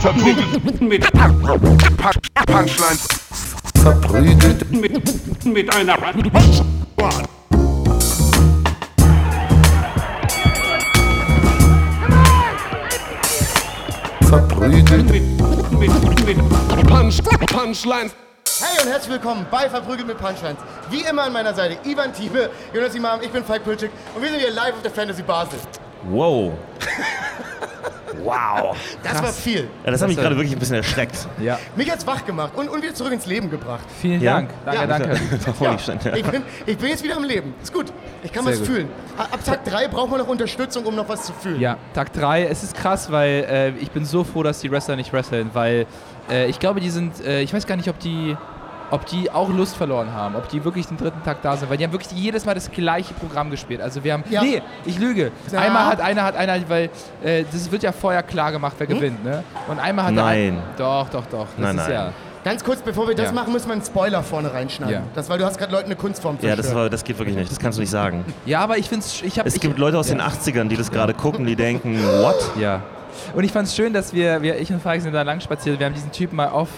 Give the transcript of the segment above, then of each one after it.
Verprügelt mit Punchlines. Verprügelt Mit, mit einer verprügelt mit, mit, mit Punch, Punchlines. Hey und herzlich willkommen bei Verprügelt mit Punchlines. Wie immer an meiner Seite Ivan Thieme, Jonas Imam, ich bin Falk Pülschik und wir sind hier live auf der Fantasy Basel. Wow. wow. Das war viel. Ja, das hat mich gerade wirklich ein bisschen erschreckt. Ja, Mich hat's wach gemacht und, und wieder zurück ins Leben gebracht. vielen Ja? Dank. Danke, Ja. danke. Ja. Ich bin, ich bin jetzt wieder am Leben. Ist gut. Ich kann Sehr was gut. fühlen. Ab Tag 3 braucht man noch Unterstützung, um noch was zu fühlen. Ja, Tag 3. Es ist krass, weil äh, ich bin so froh, dass die Wrestler nicht wresteln, weil äh, ich glaube, die sind, äh, ich weiß gar nicht, ob die, ob die auch Lust verloren haben, ob die wirklich den dritten Tag da sind, weil die haben wirklich jedes Mal das gleiche Programm gespielt. Also wir haben, Ja. nee, ich lüge. Ja. Einmal hat einer, hat einer, weil äh, das wird ja vorher klar gemacht, wer gewinnt, ne? Und einmal hat der Nein. ein, doch, doch, doch. Das Nein, ist nein. ja. Ganz kurz, bevor wir das Ja. machen, müssen wir einen Spoiler vorne reinschneiden. Ja. Das, weil du hast gerade Leuten eine Kunstform Ja, das, war, das geht wirklich nicht. Das kannst du nicht sagen. Ja, aber ich finde es, ich habe, Es gibt Leute aus den 80ern, die das gerade gucken, die denken, what? Ja. Und ich fand es schön, dass wir, wir, ich und Falk sind da lang spaziert, wir haben diesen Typen mal off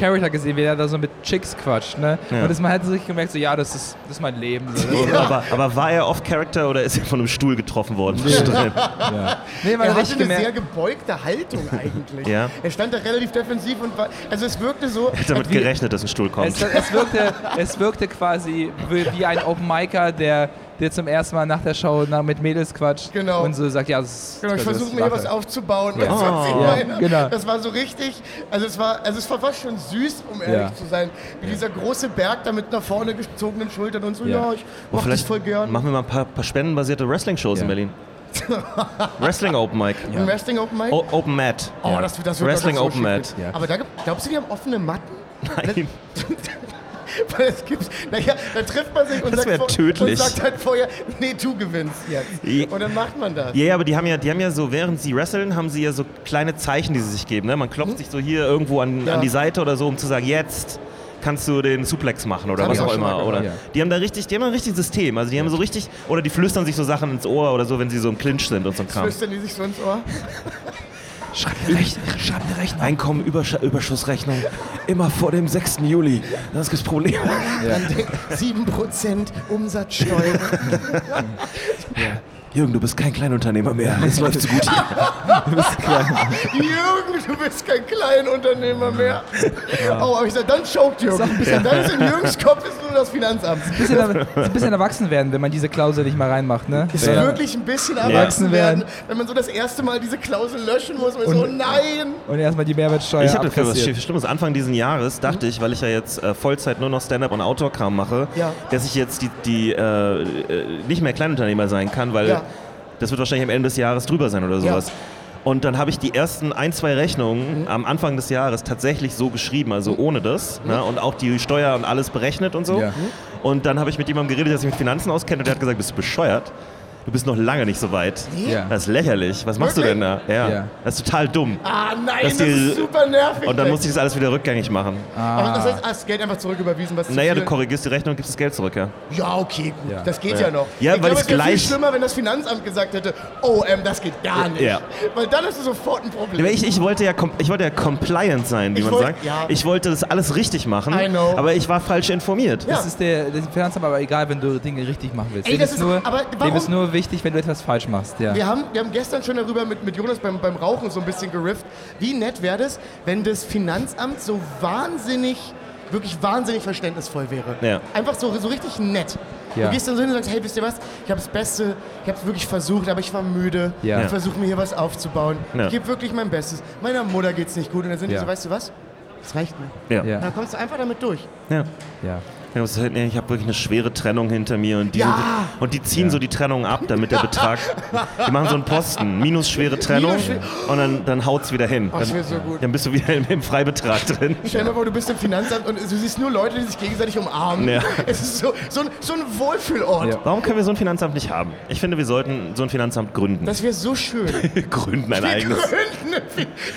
Character gesehen, wie er da so mit Chicks quatscht, ne? Ja. Und das, man hat sich gemerkt, so, ja, das ist, das ist mein Leben. So, Aber, aber war er off-Character oder ist er von einem Stuhl getroffen worden? zwischendrin? ja. Nee, man Er hat hatte eine sehr gebeugte Haltung eigentlich. Ja. Er stand da relativ defensiv und war, also es wirkte so, Ich hab damit gerechnet, dass ein Stuhl kommt. Es, es, wirkte, es wirkte quasi wie wie ein Open Micer, der, der zum ersten Mal nach der Show nach, mit Mädels quatscht Genau. und so sagt, ja, das ist Genau, ich das versuche mir hier was aufzubauen. Ja. Was ich Oh. meine? Ja, genau. Das war so richtig, also es war, also es war fast schon süß, um ehrlich Ja. zu sein, wie dieser große Berg da mit nach vorne gezogenen Schultern und so, ja, Ja. ich Oh, mach das voll gern. machen wir mal ein paar, paar spendenbasierte Wrestling-Shows in Ja. Berlin. Wrestling Open Mic. Ein Wrestling Open Mic? O Open Mat. Oh, das, wird- das wird Wrestling das wird Open so Mat. Ja. Aber da, gibt- glaubst du, die haben offene Matten? Nein. Weil es gibt, naja, da trifft man sich und, Das sagt, tödlich. und sagt halt vorher, nee, du gewinnst jetzt. Je- Und dann macht man das. Ja, aber die haben ja, die haben ja so, während sie wresteln, haben sie ja so kleine Zeichen, die sie sich geben. Ne? Man klopft sich so hier irgendwo an, Hm? Ja. an die Seite oder so, um zu sagen, jetzt kannst du den Suplex machen oder hab was auch auch immer. Oder. Ja. die haben da richtig, die haben ein richtiges System. Also die haben so richtig, oder die flüstern sich so Sachen ins Ohr oder so, wenn sie so im Clinch sind und so ein Kram. Flüstern die sich so ins Ohr? Schreib eine Rechnung. Schreib eine Rechnung. Einkommen, Übersch Überschussrechnung, immer vor dem 6. Juli. Das ist das Problem. Dann denkt 7% Umsatzsteuer. Jürgen, du bist kein Kleinunternehmer mehr. Es läuft so gut hier. Jürgen, du bist kein Kleinunternehmer mehr. Oh, aber ich sag, dann choked Jürgen. Dann ist in Jürgens Kopf ist nur das Finanzamt. Bisschen, ist ein bisschen erwachsen werden, wenn man diese Klausel nicht mal reinmacht, ne? Ist Ja. wirklich ein bisschen erwachsen werden, wenn man so das erste Mal diese Klausel löschen muss. Und so, Und- nein! Und erstmal die Mehrwertsteuer Ich hatte für was. Schlimmes. Anfang dieses Jahres dachte ich, weil ich ja jetzt äh, Vollzeit nur noch Stand-up und Outdoor-Kram mache, Ja. dass ich jetzt die, die äh, äh, nicht mehr Kleinunternehmer sein kann, weil Ja. Das wird wahrscheinlich am Ende des Jahres drüber sein oder Ja. sowas. Und dann habe ich die ersten ein, zwei Rechnungen am Anfang des Jahres tatsächlich so geschrieben, also ohne das. Ne? Und auch die Steuer und alles berechnet und so. Ja. Und dann habe ich mit jemandem geredet, der sich mit Finanzen auskennt und der hat gesagt, bist du bescheuert? Du bist noch lange nicht so weit. Ja. Das ist lächerlich. Was machst du denn da? Ja. Ja. Das ist total dumm. Ah nein, Das das, ist super nervig. Und dann musste ich das alles wieder rückgängig machen. Aber das heißt, ah, das Geld einfach zurücküberwiesen, was Naja, du korrigierst die Rechnung und gibst das Geld zurück, ja. Ja, okay, gut. Ja. Das geht ja, noch. Ja, ich weil glaube, es es wäre viel gleich- schlimmer, wenn das Finanzamt gesagt hätte, oh, ähm, das geht gar nicht. Ja. Weil dann hast du sofort ein Problem. Ich, ich, wollte ja ich wollte ja compliant sein, wie Ich man wollt- sagt. ja. Ich wollte das alles richtig machen, I know. aber ich war falsch informiert. Ja. Das ist der, der Finanzamt aber egal, wenn du Dinge richtig machen willst. Ey, dem, das ist nur, aber warum- ist wichtig, wenn du etwas falsch machst. Ja. Wir haben, wir haben gestern schon darüber mit, mit Jonas beim, beim Rauchen so ein bisschen gerifft. Wie nett wäre das, wenn das Finanzamt so wahnsinnig, wirklich wahnsinnig verständnisvoll wäre. Ja. Einfach so, so richtig nett. Ja. Du gehst dann so hin und sagst, hey, wisst ihr was? Ich habe das Beste, ich habe es wirklich versucht, aber ich war müde. Ja. Ich versuche mir hier was aufzubauen. Ja. Ich gebe wirklich mein Bestes. Meiner Mutter geht's nicht gut. Und dann sind die so, weißt du was? Das reicht mir. Ja. Dann kommst du einfach damit durch. Ja. ja. Ja, ist Ich habe wirklich eine schwere Trennung hinter mir und die, Ja. und die ziehen so die Trennung ab, damit der Betrag. Die machen so einen Posten, minus schwere Trennung Minus schwer- und dann, dann haut's wieder hin. Dann, so gut. dann bist du wieder im, im Freibetrag drin. Stell dir vor, du bist im Finanzamt und du siehst nur Leute, die sich gegenseitig umarmen. Ja. Es ist so, so, ein, so ein Wohlfühlort. Ja. Warum können wir so ein Finanzamt nicht haben? Ich finde, wir sollten so ein Finanzamt gründen. Das wäre so schön. gründen ein Wir eigenes. gründen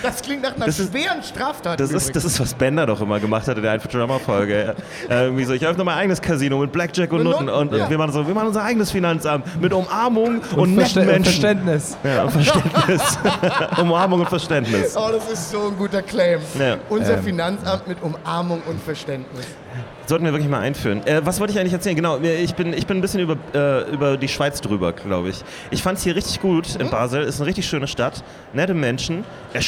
Das klingt nach einer Das ist- schweren Straftat. Das ist, das ist, was Bender doch immer gemacht hat in der einen Futurama-Folge. Äh, irgendwie so, ich öffne mein eigenes Casino mit Blackjack und Und Nutten und ja. wir, machen so, wir machen unser eigenes Finanzamt mit Umarmung und, Verste- netten Menschen. Verständnis. Ja, und Verständnis. Umarmung und Verständnis. Oh, das ist so ein guter Claim. Ja. Unser Ähm. Finanzamt mit Umarmung und Verständnis. Sollten wir wirklich mal einführen. Äh, was wollte ich eigentlich erzählen? Genau, ich bin, ich bin ein bisschen über, äh, über die Schweiz drüber, glaube ich. Ich fand es hier richtig gut in Basel. Ist eine richtig schöne Stadt. Nette Menschen.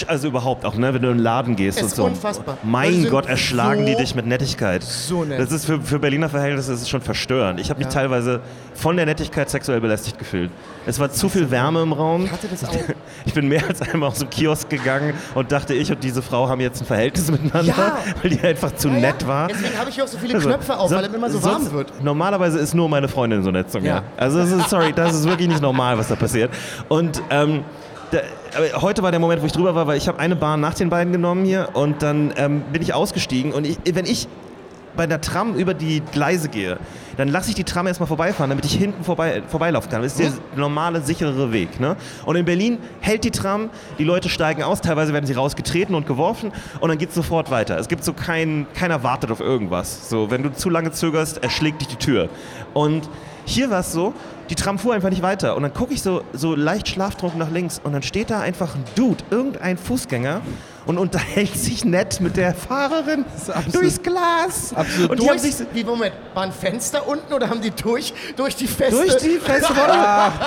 Also überhaupt auch, ne, wenn du in den Laden gehst Es und ist so. unfassbar. Die Mein Gott, erschlagen die so- dich mit Nettigkeit. so nett. Das ist für, für Berliner Verhältnisse ist es schon verstörend. Ich habe mich Ja. teilweise von der Nettigkeit sexuell belästigt gefühlt. Es war zu viel Wärme im Raum. Ich hatte das auch. Ich bin mehr als einmal aus dem Kiosk gegangen und dachte, ich und diese Frau haben jetzt ein Verhältnis miteinander, Ja. weil die einfach zu Ja, nett war. Deswegen habe ich hier auch so viele Also, Knöpfe auf, so- weil es immer so warm wird. Normalerweise ist nur meine Freundin so nett zu mir. Ja. Also ist, sorry, das ist wirklich nicht normal, was da passiert. Und ähm, da, heute war der Moment, wo ich drüber war, weil ich habe eine Bahn nach den beiden genommen hier und dann ähm, bin ich ausgestiegen und ich, wenn ich bei der Tram über die Gleise gehe, dann lasse ich die Tram erstmal vorbeifahren, damit ich hinten vorbei, vorbeilaufen kann. Das ist der normale, sichere Weg. Ne? Und in Berlin hält die Tram, die Leute steigen aus, teilweise werden sie rausgetreten und geworfen und dann geht es sofort weiter. Es gibt so kein, keiner wartet auf irgendwas. So, wenn du zu lange zögerst, erschlägt dich die Tür. Und hier war es so, die Tram fuhr einfach nicht weiter. Und dann gucke ich so, so leicht schlaftrunken nach links und dann steht da einfach ein Dude, irgendein Fußgänger und unterhält sich nett mit der Fahrerin absolut- durchs Glas. absolut und die haben Durch, sich wie, Moment, waren Fenster unten oder haben die durch, durch die Feste? durch die feste Rolle.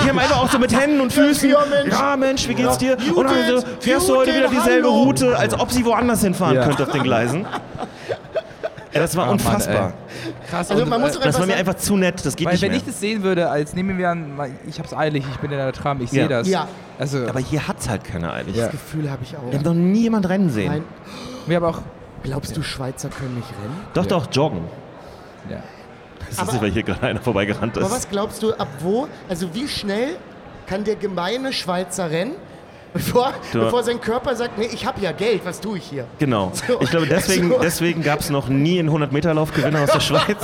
Die haben einfach auch so mit Händen und Füßen. Ja, Mensch. Ja, Mensch, wie geht's dir? Und dann so, fährst du heute wieder dieselbe hallo. Route, als ob sie woanders hinfahren Ja. könnte auf den Gleisen. Ja, das war Mann, unfassbar. ey. Krass. Also man muss äh, doch das einfach war mir einfach zu nett, das geht weil nicht wenn mehr. ich das sehen würde, als nehmen wir an, ich hab's eilig, ich bin in der Tram, ich Ja. sehe das. Ja. Also, Aber hier hat's halt keiner. Ja. das Gefühl habe ich auch. Wir haben noch nie jemand rennen sehen. Nein. wir haben auch. Glaubst du, Schweizer können nicht rennen? Doch, Ja. doch, joggen. Ja. Das ist Aber- nicht, weil hier gerade einer vorbeigerannt ist. Aber was glaubst du, ab wo, also wie schnell kann der gemeine Schweizer rennen, bevor, Du- bevor sein Körper sagt, nee, ich habe ja Geld, was tue ich hier? Genau. So. Ich glaube, deswegen, So. deswegen gab es noch nie einen 100-Meter-Lauf-Gewinner aus der Schweiz.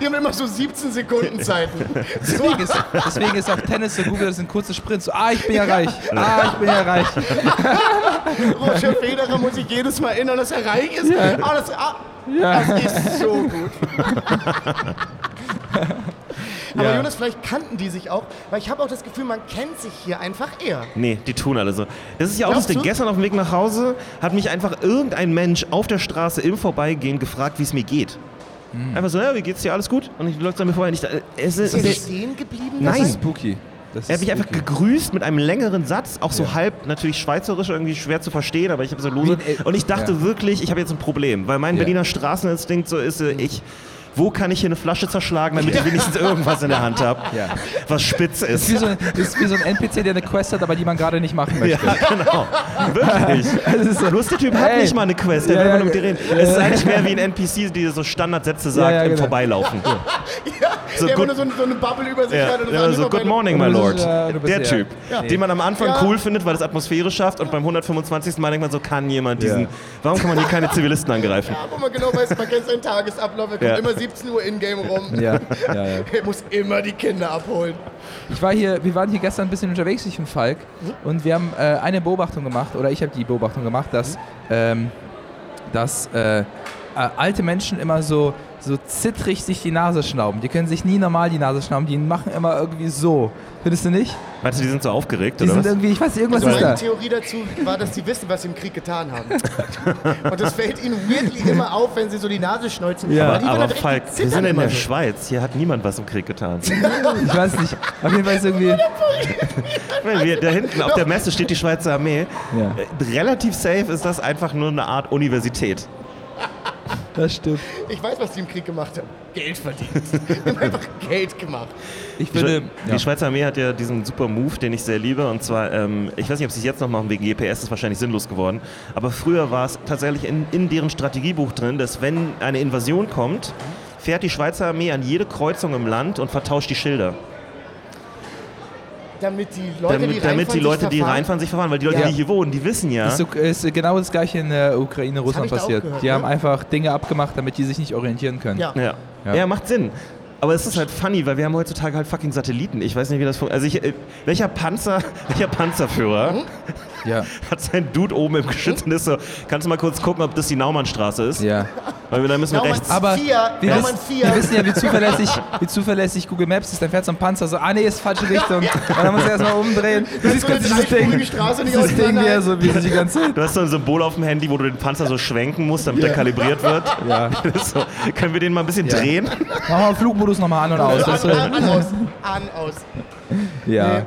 Die haben immer so 17 Sekunden Zeiten. So, Deswegen ist, deswegen ist auch Tennis so gut, das sind kurze Sprints. So, ah, ich bin ja reich. Ah, ich bin ja reich. Roger Federer muss sich jedes Mal erinnern, dass er reich ist. Ah, das, ah, Ja. das ist so gut. Aber Ja. Jonas, vielleicht kannten die sich auch, weil ich habe auch das Gefühl, man kennt sich hier einfach eher. Nee, die tun alle so. Das ist ja auch das Ding. Gestern auf dem Weg nach Hause hat mich einfach irgendein Mensch auf der Straße im Vorbeigehen gefragt, wie es mir geht. Hm. Einfach so, ja, wie geht's dir? Alles gut? Und ich läuft an mir vorbei. Und ich, dachte, es ist, Ist er der, stehen geblieben? Nein. Das ist spooky. Das er hat mich einfach spooky. gegrüßt mit einem längeren Satz, auch so Ja. halb natürlich schweizerisch, irgendwie schwer zu verstehen, aber ich habe so lose. El- Und ich dachte ja. wirklich, ich habe jetzt ein Problem, weil mein Ja. Berliner Straßeninstinkt so ist, äh, ich, wo kann ich hier eine Flasche zerschlagen, damit ich wenigstens irgendwas in der Hand habe, Ja. was spitz Das ist, ist. wie so ein, das ist wie so ein NPC, der eine Quest hat, aber die man gerade nicht machen möchte. Ja, genau. Wirklich. Bloß der Typ hat Ey. nicht mal eine Quest, der Ja, will nur mit dir reden. Es ist eigentlich mehr wie ein NPC, die so Standardsätze sagt Ja, ja, im genau. Vorbeilaufen. Ja, So der nur so, so eine Bubble über sich Ja, hat. Und das ja, so, good morning, my lord. Der ja- Typ, Ja. den man am Anfang Ja. cool findet, weil es Atmosphäre schafft und beim 125. Mal denkt man so, kann jemand diesen, Ja. warum kann man hier keine Zivilisten angreifen? Ja, wo man genau weiß, man kennt seinen Tagesablauf, er kommt Ja. immer 17 Uhr in-game rum. Ja, ja, ja. Er muss immer die Kinder abholen. Ich war hier, wir waren hier gestern ein bisschen unterwegs, ich und Falk, und wir haben äh, eine Beobachtung gemacht, oder ich habe die Beobachtung gemacht, dass, ähm, dass äh, äh, alte Menschen immer so, so zittrig sich die Nase schnauben. Die können sich nie normal die Nase schnauben, die machen immer irgendwie so. Findest du nicht? Meinst du, die sind so aufgeregt, Die oder sind was? irgendwie, ich weiß nicht, irgendwas Also ist meine da. Theorie dazu war, dass sie wissen, was sie im Krieg getan haben. Und das fällt ihnen wirklich immer auf, wenn sie so die Nase schneuzen. Ja. Aber Aber Falk, wir sind in der so. Schweiz, hier hat niemand was im Krieg getan. Ich weiß nicht. Auf jeden Fall ist irgendwie. Wir, da hinten auf der Messe steht die Schweizer Armee. Ja. Äh, Relativ safe ist das einfach nur eine Art Universität. Das stimmt. Ich weiß, was die im Krieg gemacht haben. Geld verdient. Die haben einfach Geld gemacht. Ich Die, finde. Die Schweizer Armee hat ja diesen super Move, den ich sehr liebe. Und zwar, ähm, ich weiß nicht, ob sie es jetzt noch machen, wegen GPS ist wahrscheinlich sinnlos geworden. Aber früher war es tatsächlich in, in deren Strategiebuch drin, dass wenn eine Invasion kommt, fährt die Schweizer Armee an jede Kreuzung im Land und vertauscht die Schilder. Damit die Leute, die damit, damit die reinfahren, Leute, sich die verfahren. reinfahren, sich verfahren. Weil die Leute, Ja. die hier wohnen, die wissen ja. Das ist, so, ist genau das gleiche in der Ukraine, Russland passiert. gehört, die ne? haben einfach Dinge abgemacht, damit die sich nicht orientieren können. Ja. Ja. Ja. Ja. macht Sinn. Aber es ist halt funny, weil wir haben heutzutage halt fucking Satelliten. Ich weiß nicht, wie das funktioniert. Also ich, äh, welcher Panzer, welcher Panzerführer Mhm. Ja. hat seinen Dude oben im Geschütz und ist so, kannst du mal kurz gucken, ob das die Naumannstraße ist? Ja. Weil wir, da müssen wir Naumann rechts. Aber 4, wir, Naumann wissen, 4. wir wissen ja, wie zuverlässig, wie zuverlässig Google Maps ist. Dann fährt so ein Panzer so, ah nee, ist falsche Richtung. Und dann muss er erstmal umdrehen. Du siehst kurz dieses Ding, dreispurige Straße nicht dieses Ding hier, so wie sie die ganze Zeit. Du hast so ein Symbol auf dem Handy, wo du den Panzer so schwenken musst, damit er kalibriert wird. Ja. So, können wir den mal ein bisschen Ja. drehen? Mach mal Flugmodus nochmal an und aus. So, an, an, aus. An, aus. ja. Nee.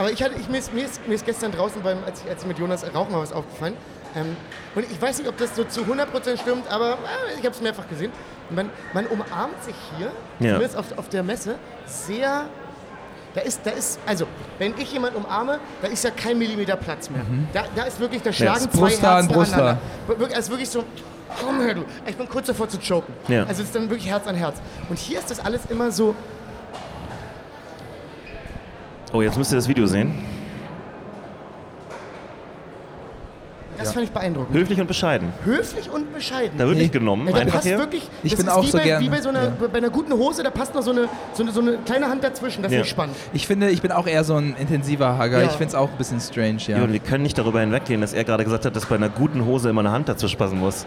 Aber ich hatte, ich, mir, ist, mir, ist, mir ist gestern draußen, beim, als, ich, als ich mit Jonas rauchen war, was aufgefallen. Ähm, und ich weiß nicht, ob das so zu 100% stimmt, aber äh, ich habe es mehrfach gesehen. Man, man umarmt sich hier, Ja. zumindest auf, auf der Messe, sehr. Da ist, da ist, also, wenn ich jemanden umarme, da ist ja kein Millimeter Platz mehr. Da, da ist wirklich, da schlagen zwei Brust an Herzen Brust aneinander. Wirklich, also wirklich so, komm her du. Ich bin kurz davor zu choken. Ja. Also es ist dann wirklich Herz an Herz. Und hier ist das alles immer so, Oh, jetzt müsst ihr das Video sehen. das fand ich beeindruckend. Höflich und bescheiden. Höflich und bescheiden. Da wird Nee. nicht genommen, Ja, da einfach passt hier. wirklich, Ich bin ist auch wie so bei, gern- Wie bei, so einer, ja. bei einer guten Hose, da passt noch so eine, so eine, so eine kleine Hand dazwischen, das Ja. ist nicht spannend. Ich finde, ich bin auch eher so ein intensiver Hugger. Ja. Ich finde es auch ein bisschen strange, ja. Ja, wir können nicht darüber hinweggehen, dass er gerade gesagt hat, dass bei einer guten Hose immer eine Hand dazu passen muss.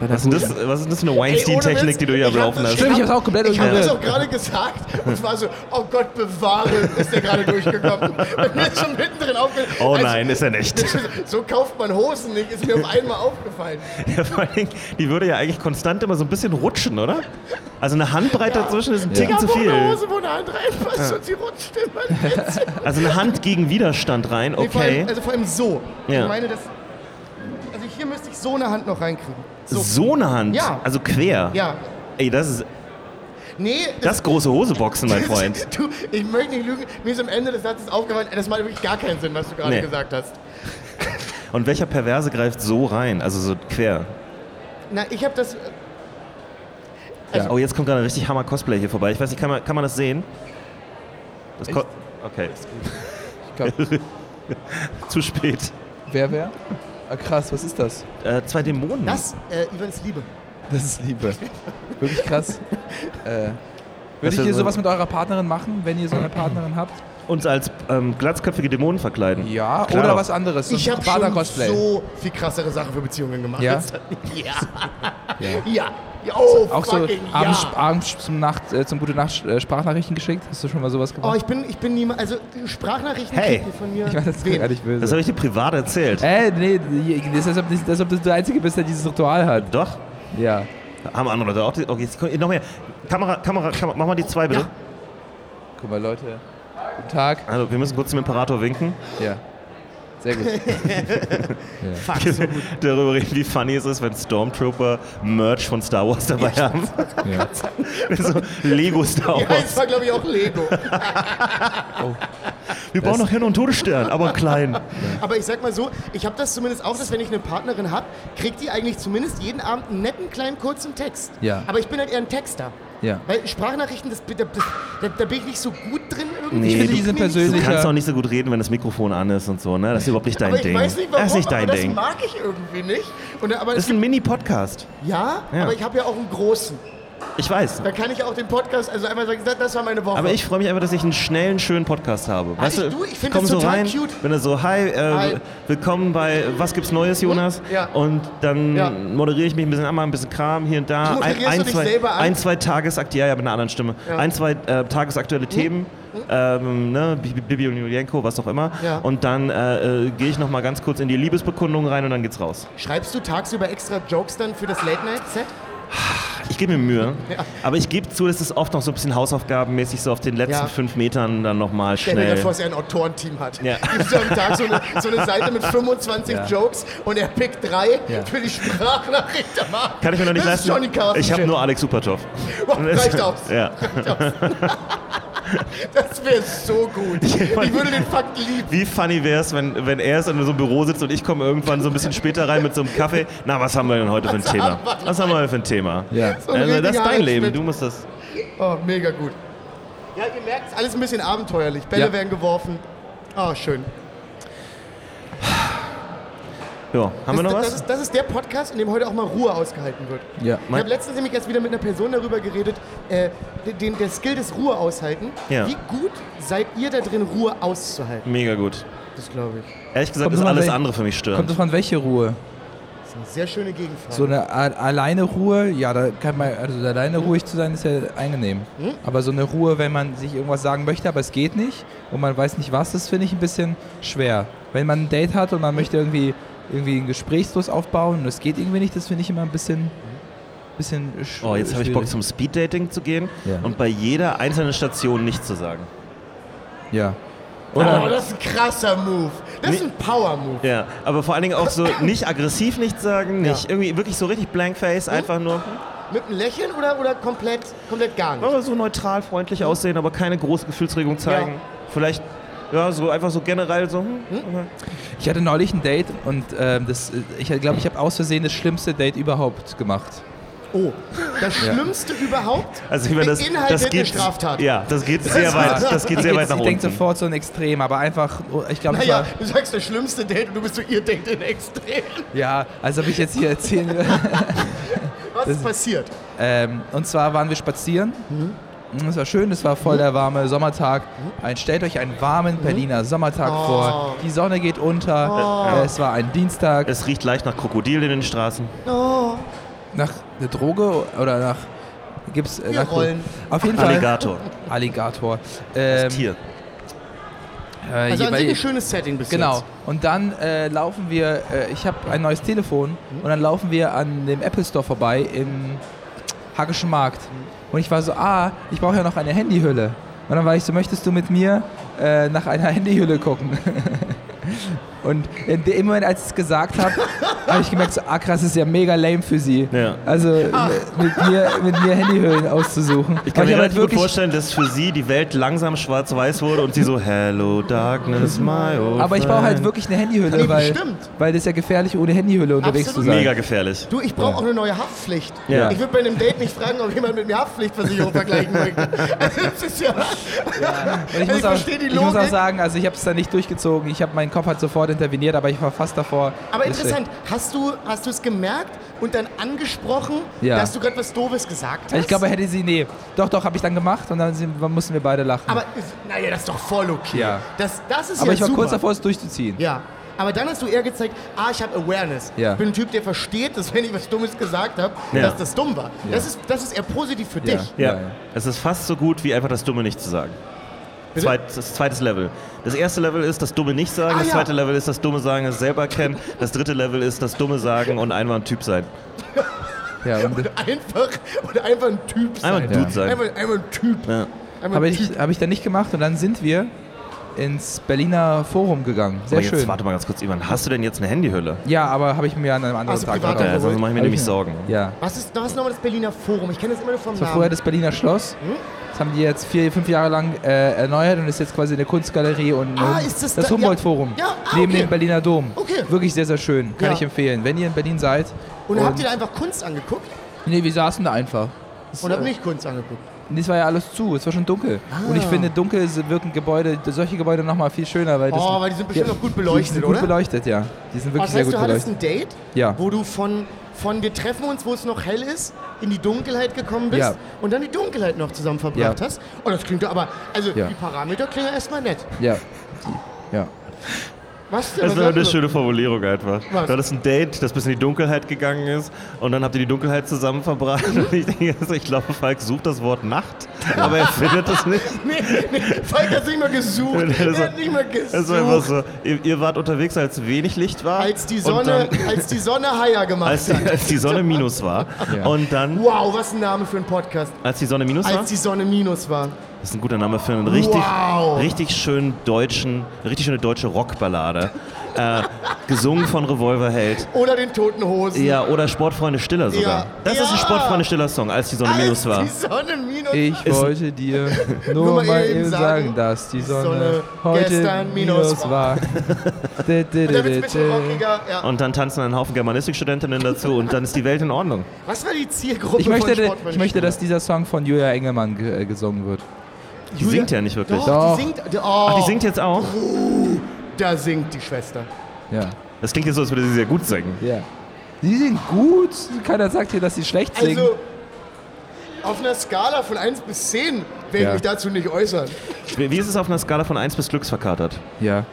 Was ist, denn das, was ist das für eine Weinstein-Technik, die du hier am hab Laufen hast? Stimmt, ich hab's auch komplett Ich habe das auch gerade gesagt und war so, oh Gott, bewahre, ist der gerade durchgekommen. Und mir ist schon mittendrin aufgefallen. Oh also, nein, ist er nicht. So kauft man Hosen nicht, ist mir auf einmal aufgefallen. Ja, vor Dingen, die würde ja eigentlich konstant immer so ein bisschen rutschen, oder? Also eine Handbreite dazwischen ist ein Ticken Ja, zu wo eine viel. Hose, wo eine Hand reinpasst und sie rutscht immer. Also eine Hand gegen Widerstand rein, Nee, vor allem, okay. also vor allem so. Ja. Ich meine, das. Also hier müsste ich so eine Hand noch reinkriegen. So. So eine Hand, Ja. also quer. Ja. Ey, das ist Nee, das ist große Hoseboxen, mein Freund. Du, ich möchte nicht lügen, mir ist am Ende des Satzes aufgefallen, das macht wirklich gar keinen Sinn, was du gerade Nee. gesagt hast. Und welcher Perverse greift so rein, also so quer? Na, ich habe das. Ja. Oh, jetzt kommt gerade ein richtig Hammer Cosplay hier vorbei. Ich weiß nicht, kann man, kann man das sehen? Das okay, Ich glaub, zu spät. wer, wer? Ah, krass, was ist das? Äh, zwei Dämonen. Das, äh, Ivans Liebe. Das ist Liebe. Wirklich krass. äh, würdet ihr so- sowas mit eurer Partnerin machen, wenn ihr so eine Partnerin habt? Uns als ähm, glatzköpfige Dämonen verkleiden. Ja, Klar. oder was anderes. So Ich ein habe schon so viel krassere Sachen für Beziehungen gemacht. Ja? ja. Ja. ja. Oh, Auch so abends, ja. abends zum, Nacht, äh, zum gute Nacht äh, Sprachnachrichten geschickt? Hast du schon mal sowas Oh, gemacht? ich bin, ich bin niemand. Also, Sprachnachrichten Hey. kriegt ihr von mir. ich meine, das ist gar nicht böse. Das habe ich dir privat erzählt. äh, nee, das ist, als ob, das- als ob du der Einzige bist, der dieses Ritual hat. Doch. Ja. Haben andere Leute auch. Die, okay, jetzt kommt- noch mehr. Kamera, Kamera, Kamera, mach mal die zwei bitte. Ja. Guck mal, Leute. Guten Tag. Also, wir müssen kurz zum Imperator winken. Ja. Sehr gut. Fuck, so gut. Darüber reden, wie funny es ist, wenn Stormtrooper Merch von Star Wars dabei haben. ja. so Lego Star Ja, Wars. es war, glaube ich, auch Lego. Wir bauen noch hin und Todesstern, aber klein. Aber ich sag mal so, ich habe das zumindest auch, dass wenn ich eine Partnerin habe, kriegt die eigentlich zumindest jeden Abend einen netten, kleinen, kurzen Text. Ja. Aber ich bin halt eher ein Texter. Ja. Weil Sprachnachrichten, das, da, da, da bin ich nicht so gut drin irgendwie. Nee, Ich du- finde, die sind mir nicht Du persönlich- So, kannst auch nicht so gut reden, wenn das Mikrofon an ist und so, ne? Das ist überhaupt nicht dein aber ich Ding. weiß nicht warum, das ist nicht dein aber das Ding. mag ich irgendwie nicht. Und, aber Das ist ein Mini-Podcast. ja, Ja. aber ich habe ja auch einen großen. Ich weiß. Da kann ich auch den Podcast, also einmal sagen, das, war meine Woche. Aber ich freue mich einfach, dass ich einen schnellen, schönen Podcast habe. Weißt ich- du, ich find komm das so total rein, cute. Bin er so, hi, äh, Hi. willkommen bei Was gibt's Neues, Jonas? Ja. Und dann Ja. moderiere ich mich ein bisschen an, mal ein bisschen Kram hier und da. Moderierst ein, du dich zwei, selber an? ein, zwei Tagesakt, ja, ja, mit einer anderen Stimme. Ja. Ein, zwei äh, tagesaktuelle Themen. Ähm, ne, Bibi und Julienko, was auch immer. Ja. Und dann äh, äh, gehe ich noch mal ganz kurz in die Liebesbekundung rein und dann geht's raus. Schreibst du tagsüber extra Jokes dann für das Late-Night-Set? Ich gebe mir Mühe, Ja. aber ich gebe zu, dass es oft noch so ein bisschen hausaufgabenmäßig so auf den letzten Ja. fünf Metern dann noch mal Stell dir schnell. vor, dass er ein Autorenteam hat. Ja. Gibst du am Tag so eine, so eine Seite mit 25 Ja. Jokes und er pickt drei für die Sprachnachricht. Kann ich mir noch nicht das ist leisten. Ich habe nur Alex Supertoff. Boah, reicht aus. Ja. Das wäre so gut. Ich würde den Fakt lieben. Wie funny wäre es, wenn, wenn er in so einem Büro sitzt und ich komme irgendwann so ein bisschen später rein mit so einem Kaffee. Na, was haben wir denn heute für ein Thema? Was haben wir denn für ein Thema? Ja. So ein Also, das ist dein Leben. Du musst das. Oh, mega gut. Ja, ihr merkt, es ist alles ein bisschen abenteuerlich. Bälle Ja. werden geworfen. Oh, schön. Ja, haben das, wir noch das, was? Das ist, das ist der Podcast, in dem heute auch mal Ruhe ausgehalten wird. Ja. Ich habe letztens nämlich erst wieder mit einer Person darüber geredet, äh, den, der Skill des Ruhe aushalten. Ja. Wie gut seid ihr da drin, Ruhe auszuhalten? Mega gut. Das glaube ich. Ehrlich gesagt Kommt ist alles andere für mich Kommt störend. das von welche Ruhe? Das ist eine sehr schöne Gegenfrage. So eine a- alleine Ruhe, ja, da kann man, also alleine ruhig zu sein, ist ja angenehm. Hm? Aber so eine Ruhe, wenn man sich irgendwas sagen möchte, aber es geht nicht und man weiß nicht was, das finde ich ein bisschen schwer. Wenn man ein Date hat und man möchte irgendwie, irgendwie einen Gesprächsfluss aufbauen und es geht irgendwie nicht, das finde ich immer ein bisschen, bisschen sch Oh, jetzt habe ich Bock zum Speeddating zu gehen Ja. und bei jeder einzelnen Station nichts zu sagen. Ja. oh, das ist ein krasser Move. Das ist ein Power-Move. Ja, aber vor allen Dingen auch so nicht aggressiv nichts sagen, nicht Ja. irgendwie wirklich so richtig blank face, einfach nur Mit einem Lächeln oder, oder komplett, komplett gar nicht? aber so neutral, freundlich aussehen, aber keine große Gefühlsregung zeigen. Ja. Vielleicht ja, so einfach so generell so. Hm, Ich hatte neulich ein Date und ähm, das, ich glaube, ich habe aus Versehen das schlimmste Date überhaupt gemacht. Oh, das Schlimmste überhaupt Also ich meine, das, beinhaltet das geht eine Straftat. Ja, das geht sehr weit, das geht sehr weit nach ich denke unten. sofort so ein Extrem, aber einfach, oh, ich glaube, Naja, du sagst das schlimmste Date und du bist so, ihr denkt in Extrem. ja, als ob ich jetzt hier erzählen will. Was ist passiert? ähm, und zwar waren wir spazieren. Es war schön, es war voll der warme Sommertag. Ein, stellt euch einen warmen Berliner Sommertag Oh. vor. Die Sonne geht unter. Äh, es war ein Dienstag. Es riecht leicht nach Krokodil in den Straßen. Oh, nach der Droge oder nach. Gibt's äh, nach, rollen. Auf jeden Fall. Alligator. Alligator. Das Ähm, Tier. äh, also an sich ein schönes Setting bis Genau. jetzt. Und dann äh, laufen wir, äh, ich habe ein neues Telefon und dann laufen wir an dem Apple Store vorbei im Hackischen Markt. Und ich war so, ah, ich brauche ja noch eine Handyhülle. Und dann war ich so, möchtest du mit mir äh, nach einer Handyhülle gucken? Und in dem Moment, als ich es gesagt habe, habe ich gemerkt, so, ah krass, das ist ja mega lame für sie. Ja. Also mit mir, mit mir Handyhüllen auszusuchen. Ich kann Aber mir relativ gut vorstellen, dass für sie die Welt langsam schwarz-weiß wurde und sie so Hello Darkness, my old aber ich brauche halt friend." wirklich eine Handyhülle, Nee, weil, bestimmt. weil das ist ja gefährlich, ohne Handyhülle unterwegs Absolut. zu sein. Mega gefährlich. Du, ich brauche auch eine neue Haftpflicht. Ja. Ich würde bei einem Date nicht fragen, ob jemand mit mir Haftpflichtversicherung vergleichen möchte. Also das ist ja... Und ich, Ich muss auch, verstehe die ich muss auch sagen, also ich habe es da nicht durchgezogen. Ich habe mein Kopf hat sofort interveniert, aber ich war fast davor. Aber interessant, hast du hast du es gemerkt und dann angesprochen, Ja. dass du gerade was Doofes gesagt hast? Ich glaube, hätte sie, nee, doch, doch, habe ich dann gemacht und dann mussten wir beide lachen. Aber, naja, das ist doch voll okay. Ja. Das, das ist Aber ja ich war super. kurz davor, es durchzuziehen. Ja. Aber dann hast du eher gezeigt, ah, ich habe Awareness. Ja. Ich bin ein Typ, der versteht, dass wenn ich was Dummes gesagt habe, Ja. dass das dumm war. Das, ist, das ist eher positiv für Ja. dich. Ja. Ja, ja. Es ist fast so gut wie einfach das Dumme nicht zu sagen. Zweit, das zweite Level. Das erste Level ist das Dumme nicht sagen, Ah, das ja. zweite Level ist das Dumme sagen, es selber kennen, das dritte Level ist das Dumme sagen und einfach ein Typ sein. Ja, und, Und einfach, und einfach ein Typ sein. Einfach ein Dude sein. Einfach, einfach ein Typ. Ja. Habe ich, hab ich dann nicht gemacht und dann sind wir ins Berliner Forum gegangen. Sehr Aber jetzt schön. warte mal ganz kurz, Ivan, hast du denn jetzt eine Handyhülle? Ja, aber habe ich mir an einem anderen du Tag gekauft. Ja, sonst mache ich mir nämlich ich- Sorgen. Ja. Was ist, was ist nochmal das Berliner Forum? Ich kenne das immer nur vom Das war Namen. vorher das Berliner Schloss. Hm? Das haben die jetzt vier, fünf Jahre lang äh, erneuert und ist jetzt quasi eine Kunstgalerie und Ah, ist das das da- Humboldt-Forum. ja. Ja, ah, neben okay. dem Berliner Dom. Okay. Wirklich sehr, sehr schön. Kann Ja. ich empfehlen. Wenn ihr in Berlin seid. und habt ihr da einfach Kunst angeguckt? Nee, wir saßen da einfach. Und habt nicht Kunst angeguckt? Es war ja alles zu, es war schon dunkel. Und ich Ah. finde, dunkel wirken Gebäude, solche Gebäude nochmal viel schöner, weil das Oh, weil die sind bestimmt auch gut beleuchtet, die sind oder? gut beleuchtet, ja. Die sind wirklich Das sehr heißt, gut du hattest beleuchtet. ein Date, Ja. wo du von, von wir treffen uns, wo es noch hell ist, in die Dunkelheit gekommen bist Ja. und dann die Dunkelheit noch zusammen verbracht Ja. hast. Und das klingt doch aber, also Ja. die Parameter klingen erstmal nett. Ja. Ja. Was denn? Das wäre eine schöne Formulierung einfach. Was? Du hattest ein Date, das bis in die Dunkelheit gegangen ist und dann habt ihr die Dunkelheit zusammen verbracht. Und ich denke, ich glaube, Falk sucht das Wort Nacht, aber er findet es nicht. Nee, nee, Falk hat nicht mal gesucht. Er hat nicht mal gesucht. Es war einfach so, ihr, ihr wart unterwegs, als wenig Licht war. als die Sonne, Dann, als die Sonne Haier gemacht als, die, hat. als die Sonne minus war. Ja. Und dann, Wow, was ein Name für einen Podcast. als die Sonne minus war, Als die Sonne minus war. Das ist ein guter Name für einen richtig, Wow. richtig schönen deutschen, richtig schöne deutsche Rockballade. äh, gesungen von Revolverheld. Oder den Toten Hosen. Ja, oder Sportfreunde Stiller sogar. Ja. Das ist ein Ja. Sportfreunde Stiller Song, als die Sonne als minus war. die Sonne minus Ich wollte dir nur mal eben sagen, dass die Sonne, Sonne heute gestern minus war. Dä, Und. Ja. Und dann tanzen ein Haufen Germanistikstudentinnen dazu und dann ist die Welt in Ordnung. Was war die Zielgruppe Ich möchte, von Sportfreunde ich möchte, dass dieser Song von Julia Engelmann ge äh, gesungen wird. Die singt ja nicht wirklich. Doch, Doch. die singt. Oh, Ach, die singt jetzt auch? Da singt die Schwester. Ja. Das klingt jetzt so, als würde sie sehr gut singen. Ja. Die sind gut. Keiner sagt hier, dass sie schlecht singen. Also, auf einer Skala von 1 bis 10 werde Ja. ich mich dazu nicht äußern. Wie ist es auf einer Skala von 1 bis glücksverkatert? ja.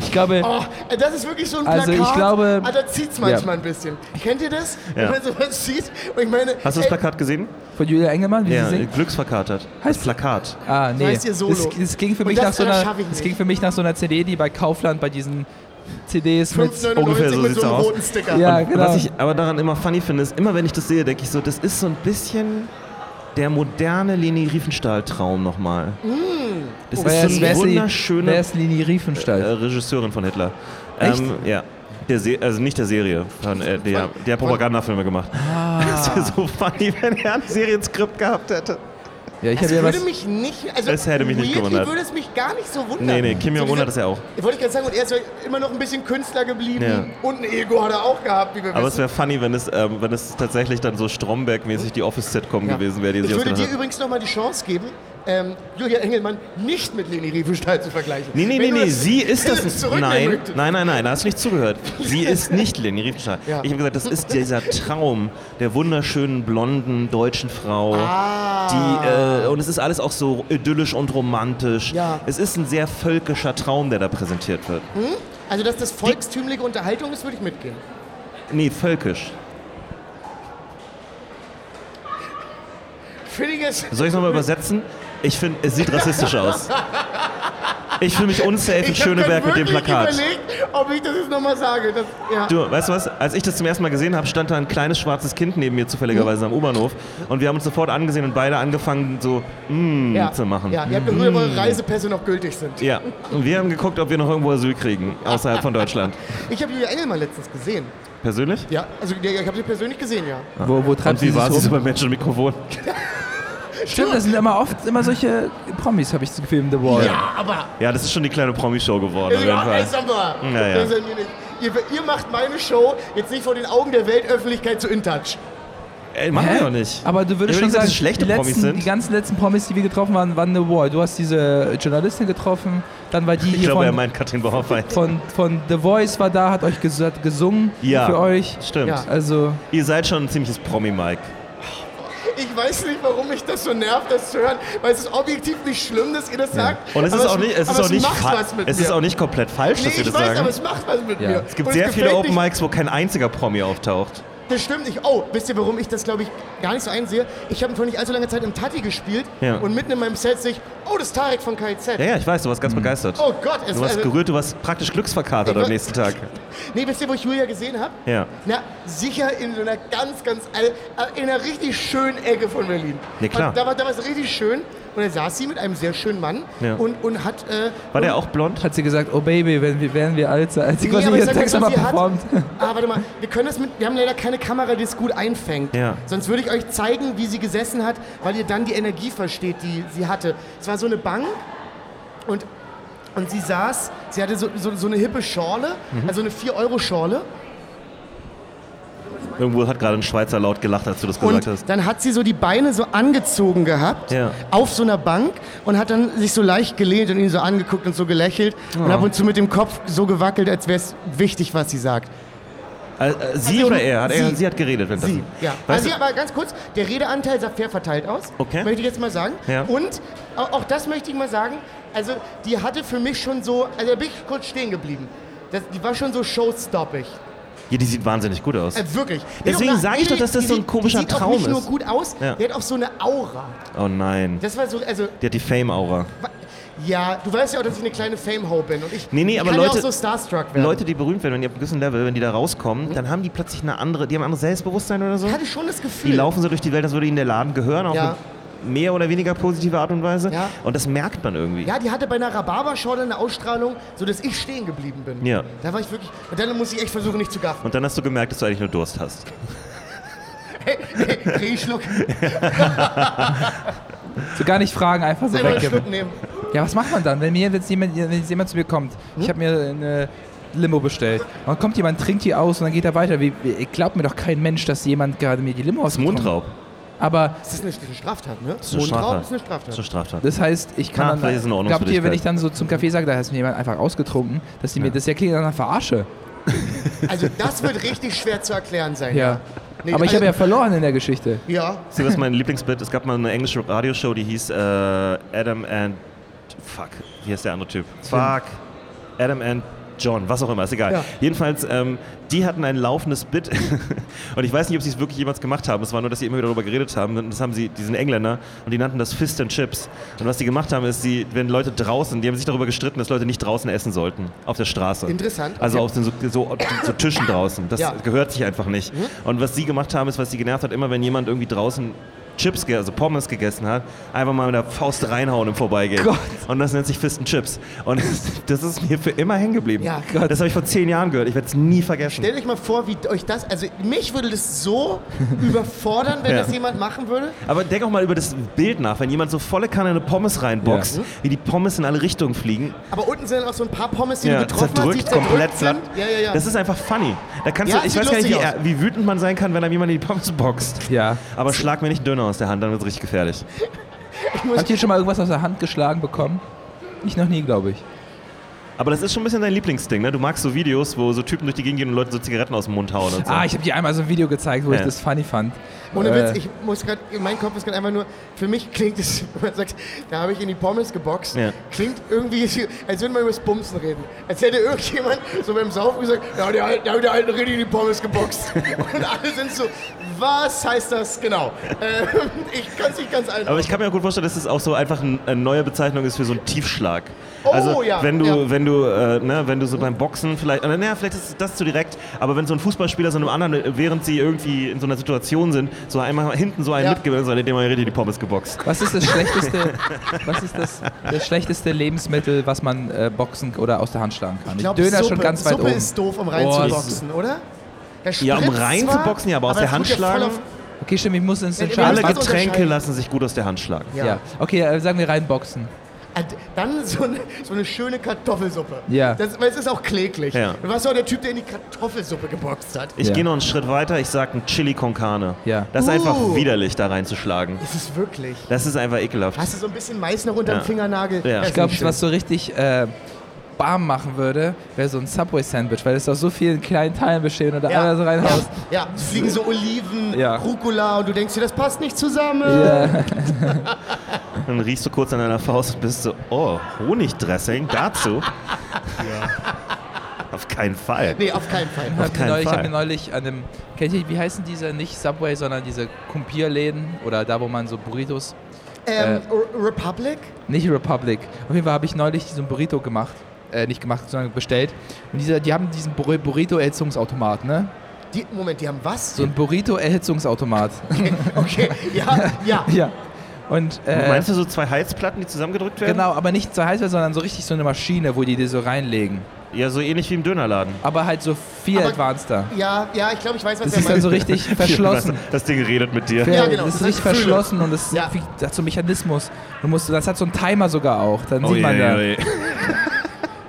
Ich glaube, Oh, das ist wirklich so ein Plakat. Also ich glaube- ah, da zieht es manchmal ein bisschen. Kennt ihr das? Ja. Wenn man sowas sieht und ich meine... Hast du das Plakat gesehen? von Julia Engelmann, wie Ja, sie singt. glücksverkatert. Heißt- das Plakat. Ah, nee. heißt ihr Solo. Es, es ging für mich das, nach so einer, nicht. ging für mich nach so einer CD, die bei Kaufland bei diesen CDs mit 5,99 Ungefähr so mit so einem aus. roten Sticker. Ja, Und genau. Was ich aber daran immer funny finde, ist, immer wenn ich das sehe, denke ich so, das ist so ein bisschen der moderne Leni Riefenstahl-Traum nochmal. Das Wer ist so ist die- wunderschöne ist Lini äh, Riefenstahl? Regisseurin von Hitler. Echt? Ähm, ja. Der Se also nicht der Serie, von, äh, der, der hat Propagandafilme gemacht. Ah. Das wäre so funny, wenn er ein Serienskript gehabt hätte. Ja, ich Das ja würde was. mich nicht, also Es hätte mich nicht gewundert. würde es mich gar nicht so wundern. Nee, nee, Kim Jong-un hat das ja auch. Ich wollte gerade sagen, und er ist ja immer noch ein bisschen Künstler geblieben Ja. und ein Ego hat er auch gehabt, wie wir Aber es wissen. wäre funny, wenn es, ähm, wenn es tatsächlich dann so Stromberg-mäßig die Office-Sitcom Ja. gewesen wäre, die ich sich würde dir hat. übrigens nochmal die Chance geben, ähm, Julia Engelmann nicht mit Leni Riefenstahl zu vergleichen. Nee, nee, Wenn nee, nee, sie ist das. Nein, nein, nein, nein, da hast du nicht zugehört. Sie ist nicht Leni Riefenstahl. Ja. Ich habe gesagt, das ist dieser Traum der wunderschönen, blonden deutschen Frau. Ah. Die, äh, und es ist alles auch so idyllisch und romantisch. Ja. Es ist ein sehr völkischer Traum, der da präsentiert wird. Also, dass das volkstümliche Unterhaltung ist, würde ich mitgehen. Nee, völkisch. Soll ich es nochmal übersetzen? Ich finde, es sieht rassistisch aus. Ich fühle mich unsafe in Ich habe Schöneberg mit dem Plakat. überlegt, ob ich das jetzt nochmal sage. Das, ja. Du, weißt du was? Als ich das zum ersten Mal gesehen habe, stand da ein kleines schwarzes Kind neben mir zufälligerweise am U-Bahnhof. Und wir haben uns sofort angesehen und beide angefangen, so mm ja. zu machen. Ja, ihr habt geprüft, ob eure Reisepässe noch gültig sind. Ja. Und wir haben geguckt, ob wir noch irgendwo Asyl kriegen, außerhalb von Deutschland. Ich habe Julia Engelmann letztens gesehen. Persönlich? Ja, also ich habe sie persönlich gesehen, ja. Wo, wo treibt Und wie sie war sich sie so beim Menschen mit Mikrofon? Stimmt, das sind immer oft immer solche Promis, habe ich das Gefühl, in The Wall. Ja, aber. Ja, das ist schon die kleine Promi-Show geworden, auf jeden Ja, ey, Fall. sag mal. Ja, ja. Ihr, ihr macht meine Show jetzt nicht vor den Augen der Weltöffentlichkeit zu InTouch. Ey, machen wir doch nicht. Aber du würdest schon sagen, schlechte die, Promis letzten, sind. die ganzen letzten Promis, die wir getroffen haben, waren The Wall. Du hast diese Journalistin getroffen, dann war die Ich hier glaube, er von, meint Katrin Bauerfeind. von, von The Voice war da, hat euch ges hat gesungen Ja. für euch. Stimmt. Ja. Also, Ihr seid schon ein ziemliches Promi-Mike. Ich weiß nicht, warum mich das so nervt, das zu hören, weil es ist objektiv nicht schlimm, dass ihr das sagt. Und es ist auch nicht, es ist auch nicht, es ist auch nicht komplett falsch, Nee, dass wir ich das weiß, sagen. aber es macht was mit mir. Es gibt Und sehr viele Open Mics, wo kein einziger Promi auftaucht. Das stimmt nicht. Oh, wisst ihr, warum ich das, glaube ich, gar nicht so einsehe? Ich habe vor nicht allzu langer Zeit im Tati gespielt Ja. und mitten in meinem Set sehe ich, oh, das ist Tarek von KIZ. Ja, ja, ich weiß, du warst ganz begeistert. Oh Gott, es Du warst also, gerührt, du warst praktisch glücksverkatert Ich war- am nächsten Tag. Nee, wisst ihr, wo ich Julia gesehen habe? Ja. Na, sicher in so einer ganz, ganz, äh, in einer richtig schönen Ecke von Berlin. Ja, klar. Und da war, da war es richtig schön. Und da saß sie mit einem sehr schönen Mann Ja. und, und hat. Äh, War und, der auch blond? hat sie gesagt, oh Baby, wenn wir, werden wir alt sein. Als sie Nee, ich ihren sag Text mal, nochmal sie hat- performt. Ah, warte mal, wir können das mit. Wir haben leider keine Kamera, die es gut einfängt. Ja. Sonst würde ich euch zeigen, wie sie gesessen hat, weil ihr dann die Energie versteht, die sie hatte. Es war so eine Bank und, und sie saß, sie hatte so, so, so eine hippe Schorle, Mhm. also eine 4-Euro-Schorle. Irgendwo hat gerade ein Schweizer laut gelacht, als du das gesagt Und hast. dann hat sie so die Beine so angezogen gehabt Ja. auf so einer Bank und hat dann sich so leicht gelehnt und ihn so angeguckt und so gelächelt und ab und zu mit dem Kopf so gewackelt, als wäre es wichtig, was sie sagt. Äh, äh, sie Also, oder er? Hat er? sie. Sie hat geredet. Wenn Sie, ja. Also, aber ganz kurz, der Redeanteil sah fair verteilt aus. Okay. Möchte ich jetzt mal sagen. Ja. Und au- auch das möchte ich mal sagen. Also, die hatte für mich schon so, also da bin ich kurz stehen geblieben. Das, die war schon so showstoppig. Ja, die sieht wahnsinnig gut aus. Äh, wirklich. Deswegen Die- sag ich doch, dass das die so ein komischer die sieht Traum auch nicht nur ist. gut aus, Ja. die hat auch so eine Aura. Oh nein. Das war so, also, Die hat die Fame-Aura. ja, du weißt ja auch, dass ich eine kleine Fame-Ho bin. Und ich, Nee, nee, ich aber kann ja Leute- auch so starstruck werden. Leute, die berühmt werden, wenn die auf einem gewissen Level, wenn die da rauskommen, dann haben die plötzlich eine andere, die haben ein anderes Selbstbewusstsein oder so. ich hatte schon das Gefühl. Die laufen so durch die Welt, als würde ihnen der Laden gehören, auf Ja. eine mehr oder weniger positive Art und Weise. Ja. Und das merkt man irgendwie. Ja, die hatte bei einer Rhabarberschorle eine Ausstrahlung, sodass ich stehen geblieben bin. Ja. Da war ich wirklich. Und dann muss ich echt versuchen, nicht zu gaffen. Und dann hast du gemerkt, dass du eigentlich nur Durst hast. Drehschluck, So gar nicht fragen, einfach so. Schluck nehmen. Ja, was macht man dann, wenn mir jetzt jemand, wenn jetzt jemand zu mir kommt? Hm? Ich habe mir eine Limo bestellt. Und dann kommt jemand, trinkt die aus und dann geht er weiter. Wie, wie, glaubt mir doch kein Mensch, dass jemand gerade mir die Limo Das ist ausgetrunken Mundraub. Aber Das ist eine, eine Straftat, ne? Das ist eine Straftat. ist eine Das ist Straftat. eine Straftat. das heißt, ich kann Ah, dann. ist Ordnung glaubt ihr, wenn ich dann so zum Café sage, da hat mir jemand einfach ausgetrunken, dass die mir das ja klingt nach einer Verarsche. Also das wird richtig schwer zu erklären sein. Ja. Nee, Aber ich also- habe ja verloren in der Geschichte. Ja, Sie was mein Lieblingsbit? Es gab mal eine englische Radioshow, die hieß äh, Adam and Fuck, wie heißt der andere Typ? Fuck. Adam and John, was auch immer, ist egal. Ja. Jedenfalls, ähm, die hatten ein laufendes Bit und ich weiß nicht, ob sie es wirklich jemals gemacht haben. Es war nur, dass sie immer wieder darüber geredet haben. Und das haben sie, die sind Engländer und die nannten das Fist and Chips. Und was die gemacht haben, ist, sie, wenn Leute draußen, die haben sich darüber gestritten, dass Leute nicht draußen essen sollten, auf der Straße. Interessant. Also Okay. auf den so, so, so Tischen draußen. Das Ja. Mhm. gehört sich einfach nicht. Und was sie gemacht haben, ist, was sie genervt hat, immer wenn jemand irgendwie draußen Chips, also Pommes gegessen hat, einfach mal mit der Faust reinhauen im Vorbeigehen. Gott. Und das nennt sich Fist and Chips. Und das ist mir für immer hängen geblieben. Ja. Gott. Das habe ich vor zehn Jahren gehört. Ich werde es nie vergessen. Stellt euch mal vor, wie euch das, also mich würde das so überfordern, wenn Ja. das jemand machen würde. Aber denk auch mal über das Bild nach, wenn jemand so volle Kanne eine Pommes reinboxt, Ja. wie die Pommes in alle Richtungen fliegen. Aber unten sind auch so ein paar Pommes, die Ja, du getroffen hast, die zerdrückt, komplett sind. Ja, ja, ja. Das ist einfach funny. Da kannst Ja, du, ich weiß gar nicht, wie, wie wütend man sein kann, wenn einem jemand in die Pommes boxt. Ja. Aber schlag mir nicht Döner aus der Hand, dann wird es richtig gefährlich. Habt ihr schon mal irgendwas aus der Hand geschlagen bekommen? Ich noch nie, glaube ich. Aber das ist schon ein bisschen dein Lieblingsding, ne? Du magst so Videos, wo so Typen durch die Gegend gehen und Leute so Zigaretten aus dem Mund hauen und so. Ah, ich habe dir einmal so ein Video gezeigt, wo ich Ja. das funny fand. Ohne Äh, Witz, ich muss gerade, mein Kopf ist gerade einfach nur, für mich klingt es, wenn man sagt, da habe ich in die Pommes geboxt, Ja. klingt irgendwie, als würde man über das Bumsen reden. Als hätte irgendjemand so beim Saufen gesagt, ja, der, Alte- der, hat der Alten richtig in die Pommes geboxt. Und alle sind so, was heißt das genau? Ähm, ich kann es nicht ganz einfach. Aber ich kann mir auch gut vorstellen, dass es auch so einfach ein, eine neue Bezeichnung ist für so einen Tiefschlag. Oh, also ja, wenn du, ja. wenn du, äh, ne, wenn du so beim Boxen vielleicht, äh, naja, vielleicht ist das zu direkt, aber wenn so ein Fußballspieler so einem anderen, äh, während sie irgendwie in so einer Situation sind, so einmal hinten so einen Ja. mitgewinnt, so dem man richtig die Pommes geboxt. Was ist das schlechteste, was ist das, das schlechteste Lebensmittel, was man äh, boxen oder aus der Hand schlagen kann? ich glaub, Döner Suppe, schon ganz weit Suppe oben. ist doof, um Oh, reinzuboxen, oder? Da Ja, um reinzuboxen, ja, aber aus der Hand schlagen? Okay, stimmt, ich muss ins Entscheiden. Alle Getränke lassen sich gut aus der Hand schlagen. Ja. Ja. Okay, äh, sagen wir reinboxen. Und Dann so eine, so eine schöne Kartoffelsuppe. Ja. Das, weil es ist auch kläglich. Ja. Du warst auch der Typ, der in die Kartoffelsuppe geboxt hat. Ich Ja. gehe noch einen Schritt weiter, ich sag ein Chili con Carne. Ja. Das ist einfach Uh. widerlich, da reinzuschlagen. Ist es wirklich? Das ist einfach ekelhaft. Hast du so ein bisschen Mais noch unter Ja. dem Fingernagel? Ja. Das Ich glaube, ist nicht was so richtig äh, warm machen würde, wäre so ein Subway-Sandwich, weil es aus so vielen kleinen Teilen besteht und da schön. alles reinhaust. Ja, ja, es fliegen so Oliven, Ja. Rucola und du denkst dir, das passt nicht zusammen. Ja. Dann riechst du kurz an deiner Faust und bist so, oh, Honigdressing dazu? Auf keinen Fall. Nee, auf keinen Fall. Ich habe keinen mir, neulich- ich Fall. hab mir neulich an dem, kennt ihr, wie heißen diese, nicht Subway, sondern diese Kumpierläden oder da, wo man so Burritos, Ähm, Re- Republic? nicht Republic. Auf jeden Fall habe ich neulich diesen Burrito gemacht, äh, nicht gemacht, sondern bestellt. Und dieser, die haben diesen Bur- Burrito-Erhitzungsautomat, ne? Die, Moment, die haben was? So ein Burrito-Erhitzungsautomat. Okay, ja, ja. ja. Und, äh, Meinst du so zwei Heizplatten, die zusammengedrückt werden? Genau, aber nicht so heiß, sondern so richtig so eine Maschine, wo die die so reinlegen. Ja, so ähnlich wie im Dönerladen. Aber halt so viel Aber- advanceder. Ja, ja, ich glaube, ich weiß, was Das er ist dann meint. so richtig verschlossen. Das Ding redet mit dir. Ja, genau, Das das ist richtig Gefühle. verschlossen und das, Ja. wie, das hat so einen Mechanismus. Du musst, das hat so einen Timer sogar auch. Dann Oh, sieht man je, da. je, je.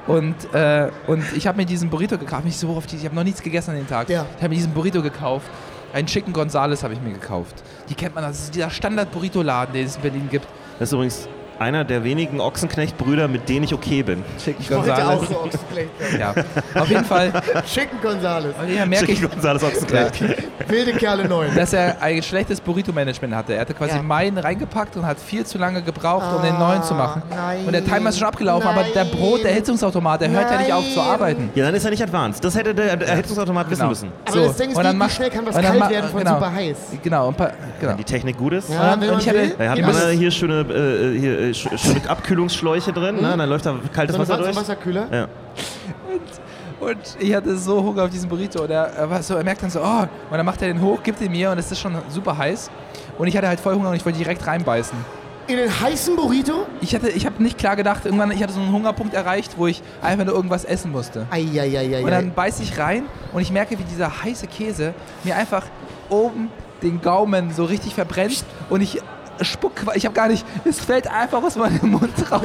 Und, äh, und ich habe mir diesen Burrito gekauft. Mich so auf die, ich habe noch nichts gegessen an dem Tag. Ja. Ich habe mir diesen Burrito gekauft. Einen Chicken Gonzales habe ich mir gekauft. Die kennt man, das ist dieser Standard-Burrito-Laden, den es in Berlin gibt. Das ist übrigens einer der wenigen Ochsenknecht-Brüder, mit denen ich okay bin. Chicken Ich wollte auch Gonzales. so Ochsenknecht. Ja. Auf jeden Fall Chicken Gonzales. ja, merke ich, Chicken Gonzales Ochsenknecht. Wilde Kerle 9. dass er ein schlechtes Burrito-Management hatte. Er hatte quasi Ja. meinen reingepackt und hat viel zu lange gebraucht, um den neuen zu machen. nein. Und der Timer ist schon abgelaufen, aber der Nein. Brot, der Erhitzungsautomat, der hört ja nicht auf zu Nein. arbeiten. Ja, dann ist er nicht advanced. Das hätte der Erhitzungsautomat wissen Genau. müssen. Aber das Ding ist, und wie- dann wie schnell kann was kalt werden von genau. super heiß? Genau, und genau. Wenn die Technik gut ist. Ja, Und wenn ich man hatte- will. Er hat hier schöne, äh, hier, äh, sch- schöne Abkühlungsschläuche drin, ne? dann läuft da kaltes So Wasser Wa- so ein durch. Wasserkühler? Ja. Und ich hatte so Hunger auf diesen Burrito. Und er, er, war so, er merkt dann so, oh, und dann macht er den hoch, gibt ihn mir und es ist schon super heiß. Und ich hatte halt voll Hunger und ich wollte direkt reinbeißen. In den heißen Burrito? Ich, hatte, ich habe nicht klar gedacht, irgendwann, ich hatte so einen Hungerpunkt erreicht, wo ich einfach nur irgendwas essen musste. Eieieiei. Und dann beiß ich rein und ich merke, wie dieser heiße Käse mir einfach oben den Gaumen so richtig verbrennt und ich spuck, ich habe gar nicht, es fällt einfach aus meinem Mund raus.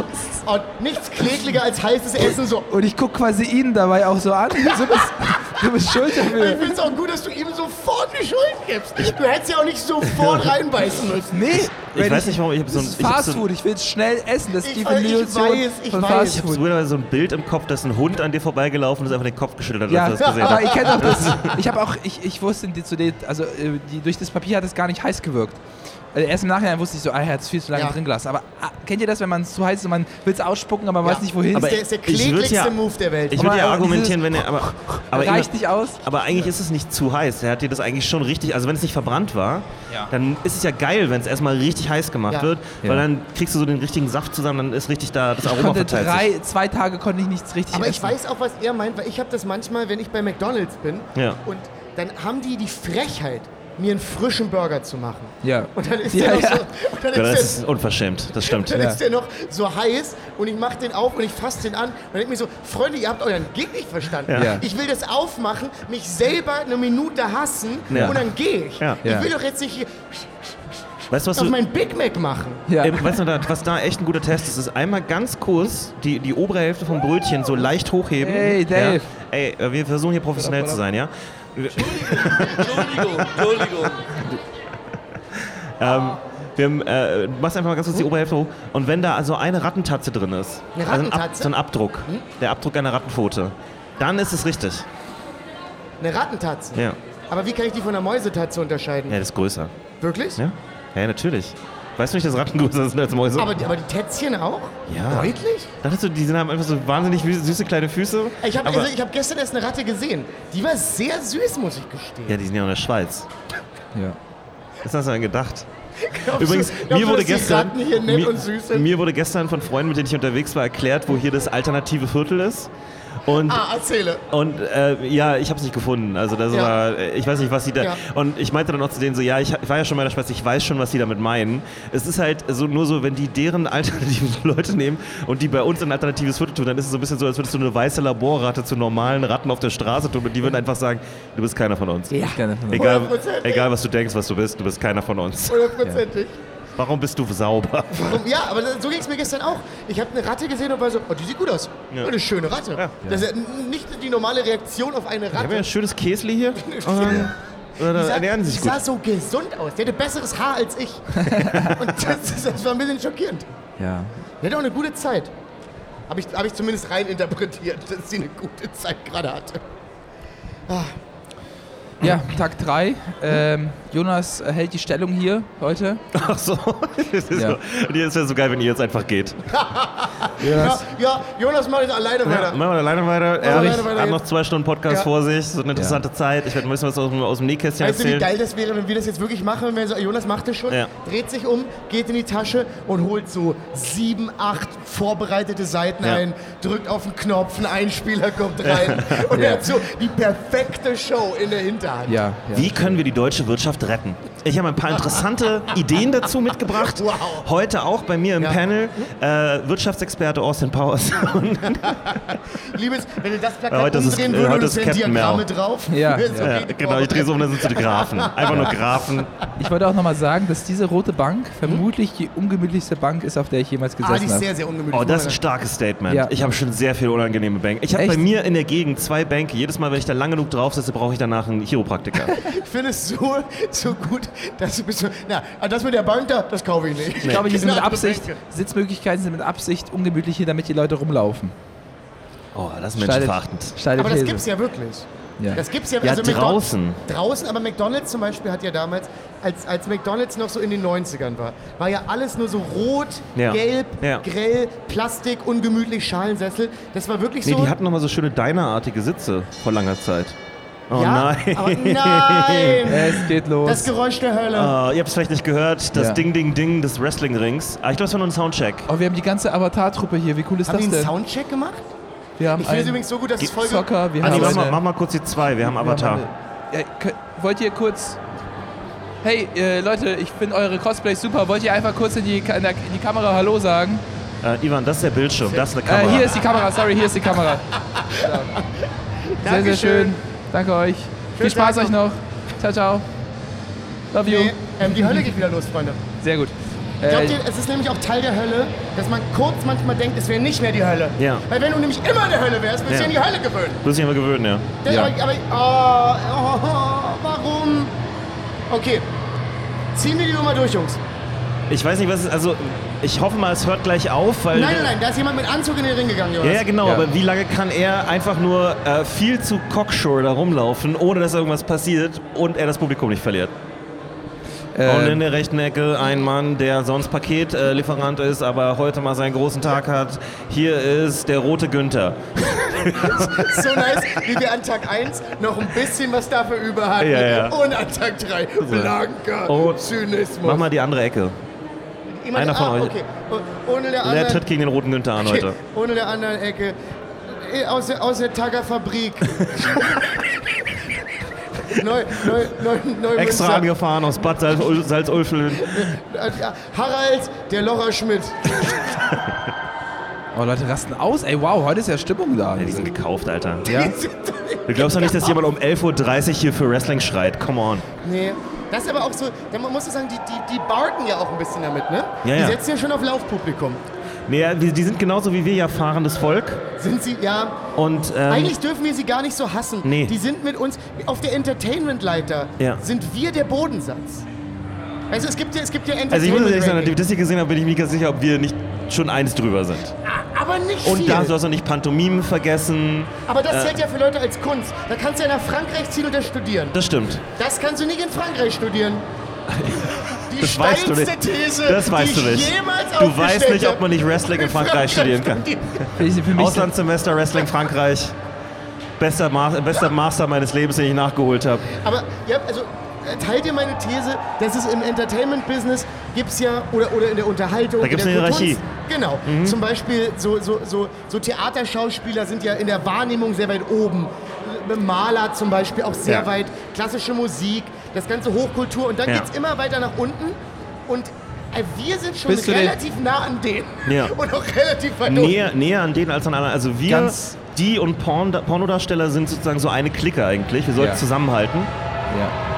Und nichts kläglicher als heißes Essen so. Und ich guck quasi ihn dabei auch so an. So bist, du bist schuld Ich dafür. finde es auch gut, dass du ihm sofort die Schuld gibst. Du hättest ja auch nicht sofort reinbeißen müssen. Nee, ich weiß nicht, warum ich habe so ein. Ich Fast so ein- Food, ich will es schnell essen. Das ist Ich die weiß, ich Definition weiß, ich von weiß. Fast Ich habe so ein Bild im Kopf, dass ein Hund an dir vorbeigelaufen ist, einfach den Kopf geschüttelt hat, Ja, als das gesehen aber hat. ich kenne auch das. Ich habe auch, ich, ich wusste die, zu den, also äh, die, durch das Papier hat es gar nicht heiß gewirkt. Also erst im Nachhinein wusste ich so, ah, er hat es viel zu lange Ja. drin gelassen. Aber ah, kennt ihr das, wenn man es zu heiß ist und man will es ausspucken, aber man Ja. weiß nicht wohin? Das Aber ist der, ist der ich kläglichste ja- Move der Welt. Ich würde ja argumentieren, wenn er. Aber, aber, reicht nicht aus. aber eigentlich ist es nicht zu heiß. Er hat dir das eigentlich schon richtig. Also, wenn es nicht verbrannt war, Ja. dann ist es ja geil, wenn es erstmal richtig heiß gemacht Ja. wird, Ja. weil dann kriegst du so den richtigen Saft zusammen, dann ist richtig da das Aroma Konnte verteilt. sich. drei, zwei Tage konnte ich nichts richtig Aber ich essen. weiß auch, was er meint, weil ich habe das manchmal, wenn ich bei McDonalds bin Ja. und dann haben die die Frechheit, mir einen frischen Burger zu machen. Ja. Und dann ist Ja, der noch ja. so, und dann Ja, ist das der, ist unverschämt, das stimmt. dann Ja. ist der noch so heiß und ich mache den auf und ich fasse den an und denke mir so, Freunde, ihr habt euren Gig nicht verstanden. Ja. Ich will das aufmachen, mich selber eine Minute hassen Ja. und dann gehe ich. Ja. Ich will doch jetzt nicht hier Weißt du, was auf du. mein Big Mac machen. Ja. Weißt du, da- was da echt ein guter Test ist, ist einmal ganz kurz die, die obere Hälfte vom Brötchen so leicht hochheben. Hey, Dave. Ja. Ey, äh, wir versuchen hier professionell zu sein, ja? Entschuldigung, Entschuldigung. Ähm, wir, haben, äh, du machst einfach mal ganz kurz die Oberhälfte hoch. Und wenn da also eine Rattentatze drin ist, Eine also ein, Ab, so ein Abdruck, der Abdruck einer Rattenpfote, dann ist es richtig. Eine Rattentatze. Ja, Aber wie kann ich die von einer Mäusetatze unterscheiden? ja das ist größer. Wirklich? Ja, ja natürlich. Weißt du nicht, dass Ratten größer sind als Mäuse? Aber, die- aber die Tätzchen auch? Ja. Deutlich? Dachtest du, die sind, haben einfach so wahnsinnig süße, süße kleine Füße? Ich habe Aber- also, ich hab gestern erst eine Ratte gesehen. Die war sehr süß, muss ich gestehen. Ja, die sind ja auch in der Schweiz. Ja. Was hast du denn gedacht? Glaubst Übrigens, du, glaubst mir du, wurde dass die gestern Ratten hier nett mir, und süß sind? mir wurde gestern von Freunden, mit denen ich unterwegs war, erklärt, wo hier das alternative Viertel ist. Und ah, erzähle. Und äh, ja, ich habe es nicht gefunden. Also das Ja. war, äh, ich weiß nicht, was sie da. Ja. Und ich meinte dann auch zu denen so, ja, ich, ich war ja schon mal in der Schweiz, ich weiß schon, was sie damit meinen. Es ist halt so nur so, wenn die deren alternativen Leute nehmen und die bei uns ein alternatives Viertel tun, dann ist es so ein bisschen so, als würdest du eine weiße Laborratte zu normalen Ratten auf der Straße tun und die würden einfach sagen, du bist keiner von uns. Ja. Von uns. Egal, egal, was du denkst, was du bist, du bist keiner von uns. Hundertprozentig. Warum bist du sauber? Warum? Ja, aber so ging es mir gestern auch. Ich habe eine Ratte gesehen und war so, oh, die sieht gut aus. Ja. Eine schöne Ratte. Ja. Das ist ja nicht die normale Reaktion auf eine Wir haben ja Ratte. ein schönes Käsli hier. Und dann, Die oder sah, ernähren die sie sich gut. sah so gesund aus. Die hatte besseres Haar als ich. und das, das war ein bisschen schockierend. Ja. Die hatte auch eine gute Zeit. Habe ich, hab ich zumindest rein interpretiert, dass sie eine gute Zeit gerade hatte. Ja, Tag 3. Ähm, Jonas hält die Stellung hier heute. Ach so. Das ist Ja. so. Das wäre so geil, wenn ihr jetzt einfach geht. Ja, ja, Jonas macht jetzt alleine Ja, weiter. machen wir alleine weiter. Er alleine hat- weiter hat jetzt. noch zwei Stunden Podcast Ja. vor sich. So eine interessante Zeit. Ich werde ein bisschen was aus, dem- aus dem Nähkästchen Weißt du, wie erzählen. geil das wäre, wenn wir das jetzt wirklich machen? Wenn wir so, Jonas macht das schon, Ja. dreht sich um, geht in die Tasche und holt so sieben, acht vorbereitete Seiten Ja. ein, drückt auf den Knopf, ein Einspieler kommt rein und Ja. er hat so die perfekte Show in der Hinterhand. Ja. ja. Wie können wir die deutsche Wirtschaft retten? Ich habe ein paar interessante Ideen dazu mitgebracht. Wow. Heute auch bei mir im Ja. Panel äh, Wirtschaftsexperte Austin Powers. Liebes, wenn du das Ja, Plakat heute umdrehen äh, würdest, heute und ist Captain Diagramme Mel. drauf. Ja, so ja. die genau, ich drehe so um, dann sind so die Grafen. Einfach nur Grafen. Ich wollte auch nochmal sagen, dass diese rote Bank vermutlich die ungemütlichste Bank ist, auf der ich jemals Ah, die gesessen ist habe. sehr, sehr ungemütlich. Oh, das ist ein starkes Statement. Ja. Ich habe schon sehr viele unangenehme Bänke. Ich habe bei mir in der Gegend zwei Bänke. Jedes Mal, wenn ich da lang genug drauf sitze, brauche ich danach einen Chiropraktiker. Ich finde es so, so gut, dass du bist so, na, ah, das mit der Bank da, das kaufe ich nicht. Ich glaube, die sind mit Absicht. Sitzmöglichkeiten sind mit Absicht ungemütlich hier, damit die Leute rumlaufen. Oh, das ist menschenverachtend. Steile Aber das These. gibt's ja wirklich. Ja. Das gibt's ja, Ja, also McDonald's- draußen. Draußen, aber McDonalds zum Beispiel hat ja damals, als, als McDonalds noch so in den 90ern war, war ja alles nur so rot, Ja. gelb, Ja. grell, Plastik, ungemütlich, Schalensessel. Das war wirklich Nee, so. die hatten nochmal so schöne Diner-artige Sitze vor langer Zeit. Oh ja, nein. Aber nein! Es geht los. Das Geräusch der Hölle. Ah, ihr habt es vielleicht nicht gehört, das Ja. Ding, Ding, Ding des Wrestling-Rings. Ah, ich glaube, es war nur ein Soundcheck. oh, wir haben die ganze Avatar-Truppe hier. Wie cool ist Haben das einen denn? Soundcheck gemacht? Wir haben Ich finde es einen übrigens so gut, dass es Folge. Soccer, wir haben mach mal, mach mal kurz die zwei, wir haben wir haben Avatar. eine- Ja, wollt ihr kurz... Hey, äh, Leute, ich finde eure Cosplays super. Wollt ihr einfach kurz in die, in, der, in die Kamera Hallo sagen? Äh, Ivan, das ist der Bildschirm, das ist eine Kamera. Äh, hier ist die Kamera, sorry, hier ist die Kamera. Ja. Sehr, sehr Dankeschön. schön. Danke euch. Viel Spaß Tag euch noch. Ciao, ciao. Love you. Nee, ähm, die Hölle geht wieder los, Freunde. Sehr gut. Glaubt Äh, ihr, es ist nämlich auch Teil der Hölle, dass man kurz manchmal denkt, es wäre nicht mehr die Hölle. Ja. Weil wenn du nämlich immer in der Hölle wärst, würdest du Ja. ja in die Hölle gewöhnen. Du musst dich immer gewöhnen, ja. Das, Ja. Aber, aber oh, oh, warum? Okay. Ziehen wir die Nummer durch, Jungs. Ich weiß nicht, was es also ich hoffe mal, es hört gleich auf, weil Nein, nein, nein, da ist jemand mit Anzug in den Ring gegangen, Jonas. Ja, ja, genau, Ja. aber wie lange kann er einfach nur äh, viel zu cocksure da rumlaufen, ohne dass irgendwas passiert und er das Publikum nicht verliert? und in Äh, der rechten Ecke ein Mann, der sonst Paketlieferant ist, aber heute mal seinen großen Tag hat. Hier ist der rote Günther. So nice, wie wir an Tag 1 noch ein bisschen was dafür über hatten. Ja, ja. Und an Tag 3 blanker Oh, Zynismus. Mach mal die andere Ecke. Jemand- einer von ah, euch. Okay. Oh- Ohne der Der anderen, tritt gegen den roten Günther an okay. heute. Ohne der anderen Ecke. Eh, Aus der, aus der Tagger Fabrik. neu, neu, neu, neu Extra angefahren aus Bad Salz- Salzulfeln. Harald, der Locher Schmidt. oh, Leute rasten aus. Ey, wow, heute ist ja Stimmung da. Ja, die sind gekauft, Alter. Ja? Du glaubst doch nicht, dass jemand um 11.30 Uhr hier für Wrestling schreit. Come on. Nee. Das ist aber auch so, da man muss sagen, die, die, die barken ja auch ein bisschen damit, ne? Ja, die setzen ja schon auf Laufpublikum. Nee, die, sind genauso wie wir ja fahrendes Volk. Sind sie, ja, Und ähm, Eigentlich dürfen wir sie gar nicht so hassen. Nee. Die sind mit uns auf der Entertainment-Leiter. Ja. Sind wir der Bodensatz? Also es gibt ja, es gibt ja also ich muss ehrlich sagen, Entertainment. nachdem ich das hier gesehen habe, bin ich mir ganz sicher, ob wir nicht schon eins drüber sind. Aber nicht Und viel. da sollst du nicht Pantomimen vergessen. aber das äh, zählt ja für Leute als Kunst. Da kannst du ja nach Frankreich ziehen und das studieren. Das stimmt. Das kannst du nicht in Frankreich studieren. Die Das weißt du nicht. These, Das weißt du nicht. Du weißt nicht, ob man nicht Wrestling in Frankreich studieren kann. Auslandssemester Wrestling Frankreich. Bester, Ma bester Master meines Lebens, den ich nachgeholt habe. Aber ja, also äh, teilt ihr meine These, dass es im Entertainment-Business gibt es ja, oder, oder in der Unterhaltung. Da gibt's in der eine Hierarchie. Genau. Zum Beispiel so, so, so, so Theaterschauspieler sind ja in der Wahrnehmung sehr weit oben. Maler zum Beispiel auch sehr Ja. weit. Klassische Musik, das ganze Hochkultur. Und dann Ja. geht es immer weiter nach unten. Und äh, wir sind schon relativ nah an denen. Ja. Und auch relativ weit unten. Näher, näher an denen als an anderen. Also wir, Ganz- die und Porn Pornodarsteller sind sozusagen so eine Clique eigentlich. Wir sollten Ja. zusammenhalten. ja.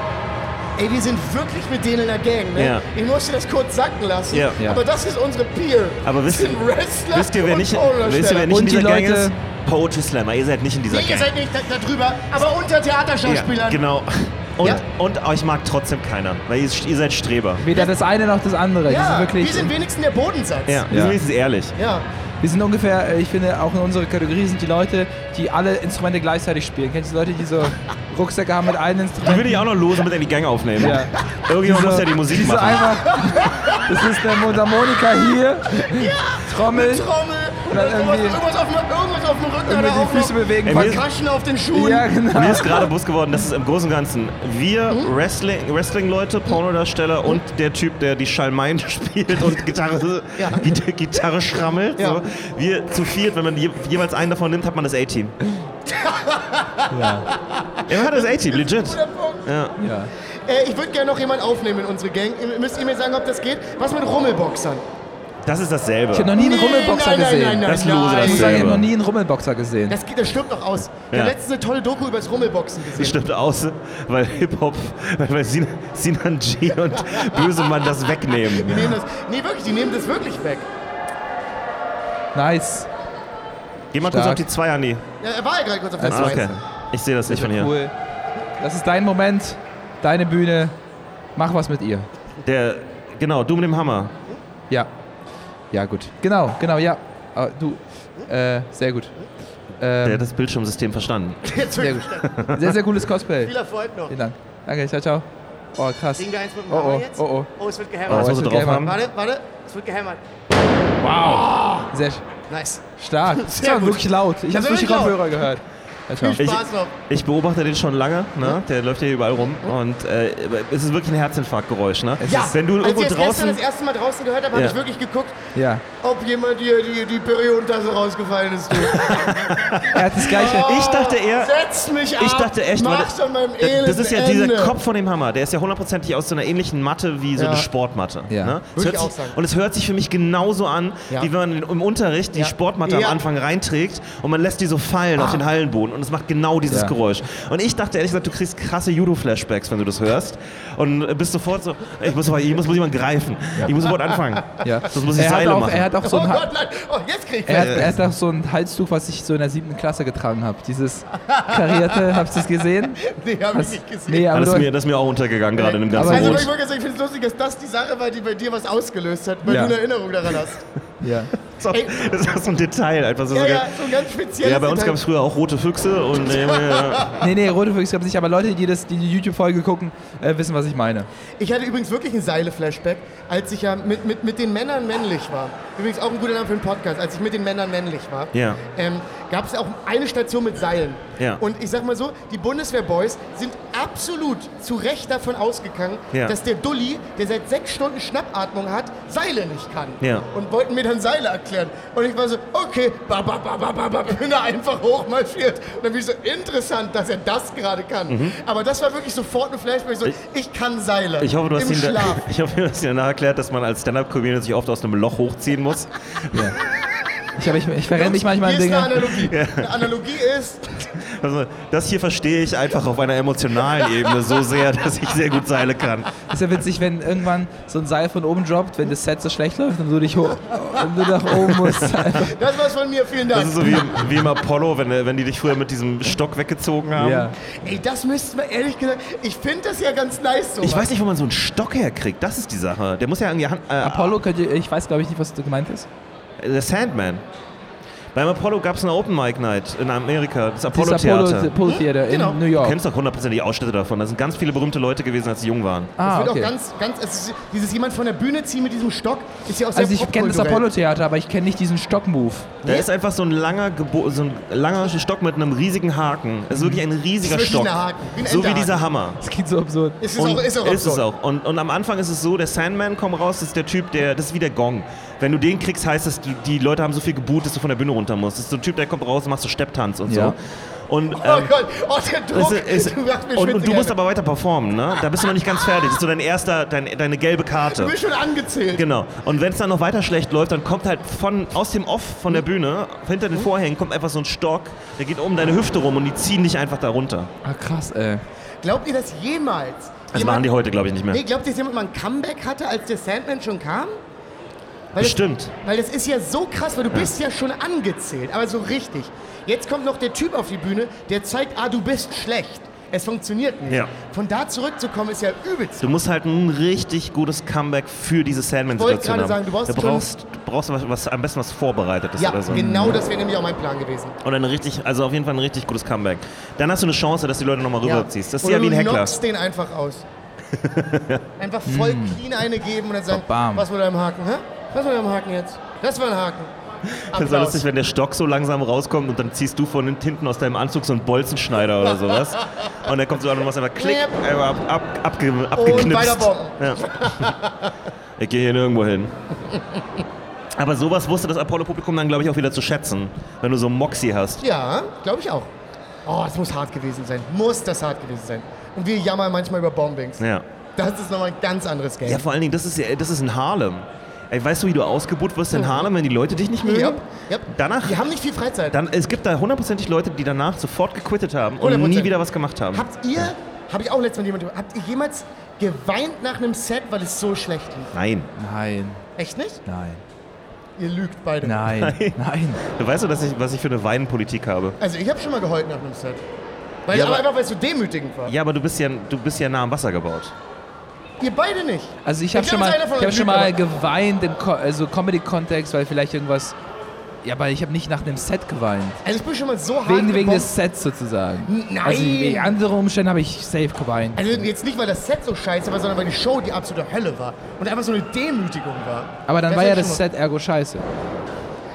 Ey, wir sind wirklich mit denen in der Gang, ne? Ja. Ich musste das kurz sacken lassen. Ja. Ja. Aber das ist unsere Peer. Aber wisst Das ihr, sind Wrestler wisst ihr, wer nicht, wisst ihr, wer nicht Und in dieser die Gang Leute- ist? Poetry Slammer. Ihr seid nicht in dieser Nee, ihr Gang. seid nicht da, da drüber, aber unter Theaterschauspielern. Ja, genau. Und, Ja. und euch mag trotzdem keiner, weil ihr, ihr seid Streber. Weder das eine noch das andere. Ja, sind wirklich, wir sind wenigstens der Bodensatz. Ja, wir sind wenigstens ehrlich. Ja. Wir sind ungefähr, äh, ich finde, auch in unserer Kategorie sind die Leute, die alle Instrumente gleichzeitig spielen. Kennst du Leute, die so Rucksäcke haben mit einem Die Instrument? würde ich auch noch los und mit in die Gang aufnehmen. Ja. Irgendjemand so- muss ja die Musik so machen. einfach, das ist der Mundharmonika hier, Trommel Trommel, Und dann irgendwas, irgendwie- irgendwas, auf dem, irgendwas auf dem Rücken er auch die Füße bewegen. Ey, Percussion auf den Schuhen. Ja, genau. Mir ist gerade bewusst geworden, dass es im Großen und Ganzen wir Wrestling, Wrestling-Leute, Pornodarsteller und der Typ, der die Schalmeien spielt und Gitarre, Ja. Gitarre, Gitarre schrammelt. Ja. So. Wir zu viert, wenn man je, jeweils einen davon nimmt, hat man das A-Team. Ja. Ja, man hat das A-Team, legit. Ja. Ja. Äh, ich würde gerne noch jemanden aufnehmen in unsere Gang. Müsst ihr mir sagen, ob das geht? Was mit Rummelboxern? Das ist dasselbe. Ich habe noch nie einen Nee, Rummelboxer nein, nein, gesehen. nein, nein, Das lose nein. Ich muss sagen, ich Dasselbe. habe noch nie einen Rummelboxer gesehen. Das, geht- das stirbt doch aus. Wir Ja. haben letztens eine tolle Doku über das Rummelboxen gesehen. Das stimmt aus, weil Hip-Hop, weil, weil Sin- Sinan G und Bösemann das wegnehmen. Die nehmen das, nee, wirklich, die nehmen das wirklich weg. Nice. Geh mal kurz Stark. auf die zwei, Andi. Ja, er war ja gerade kurz auf der Also, Ah, okay. Ich sehe das nicht von hier. Cool. Das ist dein Moment, deine Bühne. Mach was mit ihr. Der, genau, du mit dem Hammer. Ja. Ja, gut. Genau, genau, ja. Ah, du. Äh, sehr gut. Der Ähm, hat das Bildschirmsystem verstanden. Jetzt sehr gut. Sehr, sehr cooles Cosplay. Viel Erfolg noch. Vielen Dank. Danke, ciao, ciao. Oh, krass. Da eins mit dem Oh, Hammer oh, jetzt. oh, oh. Oh, es wird Oh, gehämmert. das Oh, er ist drauf haben. Warte, warte, es wird gehämmert. Sehr Nice. stark. Das Sehr war gut. wirklich laut. Ich Das habe durch die war Kopfhörer gehört. Ja, Ich- Spaß noch. Ich beobachte den schon lange, ne? der läuft ja überall rum und äh, es ist wirklich ein Herzinfarktgeräusch. Ne? Ja, Wenn du als irgendwo ich das draußen... das erste Mal draußen gehört habe, habe Ja. ich wirklich geguckt, Ja. Ob jemand hier die, die Periodentasse rausgefallen ist. Er hat das gleiche. Ich dachte eher... Setz mich ab. Ich dachte echt, meinem Elend das ist ja Ende. dieser Kopf von dem Hammer, der ist ja hundertprozentig aus so einer ähnlichen Matte wie so Ja. eine Sportmatte. Ja. Ne? Würde ich sich, auch sagen. Und es hört sich für mich genauso an, Ja. wie wenn man im Unterricht die Ja. Sportmatte Ja. am Anfang reinträgt und man lässt die so fallen auf den Hallenboden und es macht genau dieses Ja. Geräusch. Und ich dachte ehrlich gesagt, du kriegst krasse Judo-Flashbacks, wenn du das hörst und bist sofort so, ich muss, ich muss, muss jemand greifen, ich muss sofort anfangen. Ja. Sonst muss ich er, hat Seile auch, machen. er hat hat auch so Oh ein, Ha- Gott, nein. Oh, jetzt krieg ich er hat, er hat auch so ein Halstuch, was ich so in der siebten Klasse getragen habe. Dieses karierte, habt ihr das gesehen? Nee, hab ich nicht gesehen. Nee, aber das, ist mir, das ist mir auch untergegangen gerade in dem ganzen Also, gut. ich wollte sagen, ich finde es lustig, dass das die Sache war, die bei dir was ausgelöst hat, weil Ja. du eine Erinnerung daran hast. ja. Das ist auch- das ist auch so ein Detail. Einfach so Ja, so ja, so ein ganz spezielles ja, bei uns gab es früher auch rote Füchse und äh, ja, Nee, nee, rote Füchse gab es nicht, aber Leute, die das, die, die YouTube-Folge gucken, äh, wissen, was ich meine. Ich hatte übrigens wirklich ein Seile-Flashback, als ich ja mit, mit, mit den Männern männlich war. Übrigens auch ein guter Name für einen Podcast, als ich mit den Männern männlich war. Ja. Ähm, Gab es auch eine Station mit Seilen. Ja. Und ich sag mal so, die Bundeswehrboys sind absolut zu Recht davon ausgegangen, Ja. dass der Dulli, der seit sechs Stunden Schnappatmung hat, Seile nicht kann. Ja. Und wollten mir dann Seile erklären. Und ich war so, okay, ba, ba, ba, ba, ba, ba, bin da einfach hochmarschiert. Und dann bin ich so, interessant, dass er das gerade kann. Aber das war wirklich sofort ein Flashback, so, ich, kann Seile. Mhm. Ich hoffe, du hast Im ihn da, Schlaf. ich hoffe, du hast ihn danach erklärt, dass man als Stand-Up-Comedian sich oft aus einem Loch hochziehen muss. Ich, hab, ich, ich verrenne mich manchmal in Hier ist eine Dinge. Analogie. Eine Analogie ist, Also, das hier verstehe ich einfach auf einer emotionalen Ebene so sehr, dass ich sehr gut Seile kann. Ist ja witzig, wenn irgendwann so ein Seil von oben droppt, wenn das Set so schlecht läuft und du dich hoch und du nach oben musst. das war's von mir, vielen Das Dank. ist so wie, wie im Apollo, wenn, wenn die dich früher mit diesem Stock weggezogen haben. Ja. Ey, das müssten wir ehrlich gesagt, ich finde das ja ganz nice so. Ich weiß nicht, wo man so einen Stock herkriegt. Das ist die Sache. Der muss ja irgendwie Hand, äh, Apollo, könnt ihr, ich weiß glaube ich nicht, was du gemeint ist. Der Sandman. Beim Apollo gab es eine Open Mic Night in Amerika, das Das Apollo Apollo, Theater. Apollo Theater Genau. in New Du York. kennst doch hundertprozentig die Ausschnitte davon. Da sind ganz viele berühmte Leute gewesen, als sie jung waren. Das Ah, wird okay. auch ganz, ganz, es ist, dieses jemand von der Bühne ziehen mit diesem Stock ist ja auch sehr Also ich kenne das. Apollo Theater, aber ich kenne nicht diesen Stock-Move. Da ist einfach so ein langer, Gebo so ein langer Stock mit einem riesigen Haken. Es ist wirklich ein riesiger Das ist wirklich Stock. Haken, wie ein so wie dieser Hammer. Das klingt so absurd. Ist es Und auch, ist auch ist es absurd. auch. Und, und am Anfang ist es so, der Sandman kommt raus, das ist der Typ, der, das ist wie der Gong. Wenn du den kriegst, heißt das, du- die Leute haben so viel geboot, dass du von der Bühne runter musst. Das ist so ein Typ, der kommt raus und macht so Stepptanz und Ja. so. Und, Oh ähm, Gott, oh der Druck. es ist, du und, und du musst aber weiter performen, ne? Da bist du noch nicht ganz fertig. Das ist so dein erster, dein, deine gelbe Karte. Du bist schon angezählt. Genau. Und wenn es dann noch weiter schlecht läuft, dann kommt halt von, aus dem Off von der Bühne, hinter den Vorhängen, kommt einfach so ein Stock, der geht um deine Hüfte rum und die ziehen dich einfach da runter. Ah, krass, ey. Glaubt ihr das jemals? Das jemand- machen die heute, glaube ich, nicht mehr. Nee, glaubt ihr, dass jemand mal ein Comeback hatte, als der Sandman schon kam? Weil Bestimmt. Das, weil das ist ja so krass, weil du bist ja schon angezählt, aber so richtig. Jetzt kommt noch der Typ auf die Bühne, der zeigt, ah, du bist schlecht. Es funktioniert nicht. Ja. Von da zurückzukommen ist ja übelst. Du musst halt ein richtig gutes Comeback für diese Sandman-Situation gerade haben. sagen, du brauchst du brauchst, du brauchst was, was, am besten was Vorbereitetes Ja, oder so. genau das wäre nämlich auch mein Plan gewesen. Oder eine richtig, also auf jeden Fall ein richtig gutes Comeback. Dann hast du eine Chance, dass die Leute nochmal rüberziehst. Das ist Oder ja wie ein du Heckler. knockst den einfach aus. einfach voll clean eine geben und dann sagen, Bam. was mit deinem Haken, hä? Was mit deinem Haken jetzt? Das war ein Haken. Das ist ja lustig, wenn der Stock so langsam rauskommt und dann ziehst du von hinten aus deinem Anzug so einen Bolzenschneider oder sowas. Und der kommt so an und machst einfach klick, Knip. einfach ab, ab, abge, abgeknipst. weiter bomben. Ja. Ich gehe hier nirgendwo hin. Aber sowas wusste das Apollo-Publikum dann, glaube ich, auch wieder zu schätzen, wenn du so Moxie hast. Ja, glaube ich auch. Oh, das muss hart gewesen sein. Muss das hart gewesen sein. Und wir jammern manchmal über Bombings. Ja. Das ist nochmal ein ganz anderes Game. Ja, vor allen Dingen, das ist, das ist in Harlem. Ey, weißt du, wie du ausgebucht wirst in Harlem, wenn die Leute dich nicht mögen? Yep, yep. Danach, Die haben nicht viel Freizeit. dann, es gibt da hundertprozentig Leute, die danach sofort gequittet haben und 100%. nie wieder was gemacht haben. Habt ihr, habe ich auch letztes Mal jemand, habt ihr jemals geweint nach einem Set, weil es so schlecht lief? Nein. Nein, Echt nicht? nein, Ihr lügt beide. nein, nein. Du weißt du, dass ich, was ich für eine Weinpolitik habe? Also ich habe schon mal geheult nach einem Set. Weil, Ja, aber, aber- einfach, weil es so demütigend war. Ja, aber du bist ja, du bist ja nah am Wasser gebaut. Ihr beide nicht. Also ich habe schon mal, ich hab schon mal geweint im Co also Comedy-Kontext, weil vielleicht irgendwas. Ja, aber ich habe nicht nach einem Set geweint. Also ich bin schon mal so hart Wegen, wegen des Sets sozusagen. Nein. Also wegen anderen Umständen habe ich safe geweint. Also jetzt nicht, weil das Set so scheiße war, sondern weil die Show die absolute Hölle war. Und einfach so eine Demütigung war. Aber dann Das war ja das Set ergo scheiße.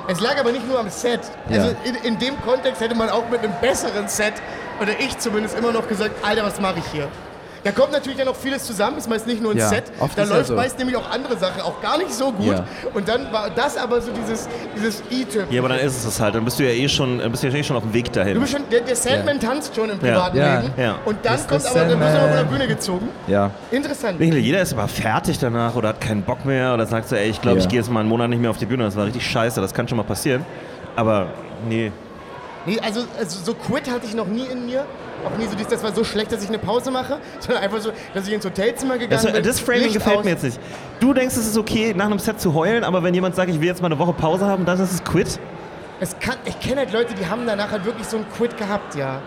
Es lag aber nicht nur am Set. Ja. Also in, in dem Kontext hätte man auch mit einem besseren Set, oder ich zumindest, immer noch gesagt, Alter, was mache ich hier? Da kommt natürlich ja noch vieles zusammen, ist meist nicht nur ein Ja, Set. oft Da ist ja läuft so. meist nämlich auch andere Sachen auch gar nicht so gut. Ja. Und dann war das aber so dieses, dieses E-Typ. Ja, aber dann ist es das halt. Dann bist du ja eh schon, dann bist du ja eh schon auf dem Weg dahin. Du bist schon, der, der Sandman tanzt schon im privaten Ja. Leben. Ja. Und dann Mr. kommt aber, dann wirst du aber von der. Bühne gezogen. Ja. Interessant. Jeder ist aber fertig danach oder hat keinen Bock mehr oder sagt so, ey, ich glaube, Ja. ich gehe jetzt mal einen Monat nicht mehr auf die Bühne. Das war richtig scheiße, das kann schon mal passieren. Aber nee. Nee, also, also so Quit hatte ich noch nie in mir. Auch nie so, dies, das war so schlecht, dass ich eine Pause mache, sondern einfach so, dass ich ins Hotelzimmer gegangen Das, bin. das Framing Licht gefällt aus. mir jetzt nicht. Du denkst, es ist okay, nach einem Set zu heulen, aber wenn jemand sagt, ich will jetzt mal eine Woche Pause haben, dann ist es Quit. Es kann, ich kenne halt Leute, die haben danach halt wirklich so einen Quit gehabt, ja.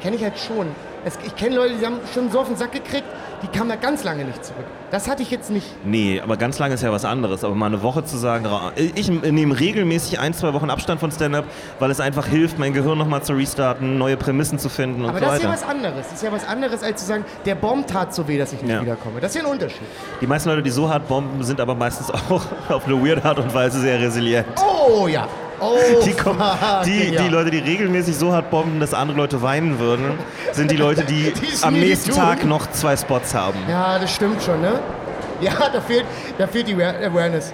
Kenne ich halt schon. Es, ich kenne Leute, die haben schon so auf den Sack gekriegt, die kamen da ganz lange nicht zurück. Das hatte ich jetzt nicht. Nee, aber ganz lange ist ja was anderes. Aber mal eine Woche zu sagen, ich nehme regelmäßig ein, zwei Wochen Abstand von Stand-Up, weil es einfach hilft, mein Gehirn nochmal zu restarten, neue Prämissen zu finden und Aber so das ist ja weiter. was anderes. Das ist ja was anderes, als zu sagen, der Bomb tat so weh, dass ich nicht Ja. wiederkomme. Das ist ja ein Unterschied. Die meisten Leute, die so hart bomben, sind aber meistens auch auf eine weird Art und Weise sehr resilient. Oh ja. Oh, Die, kommen, fuck, die, ja. die Leute, die regelmäßig so hart bomben, dass andere Leute weinen würden, sind die Leute, die Die am nächsten. Tag noch zwei Spots haben. Ja, das stimmt schon, ne? Ja, da fehlt, da fehlt die Aware- Awareness.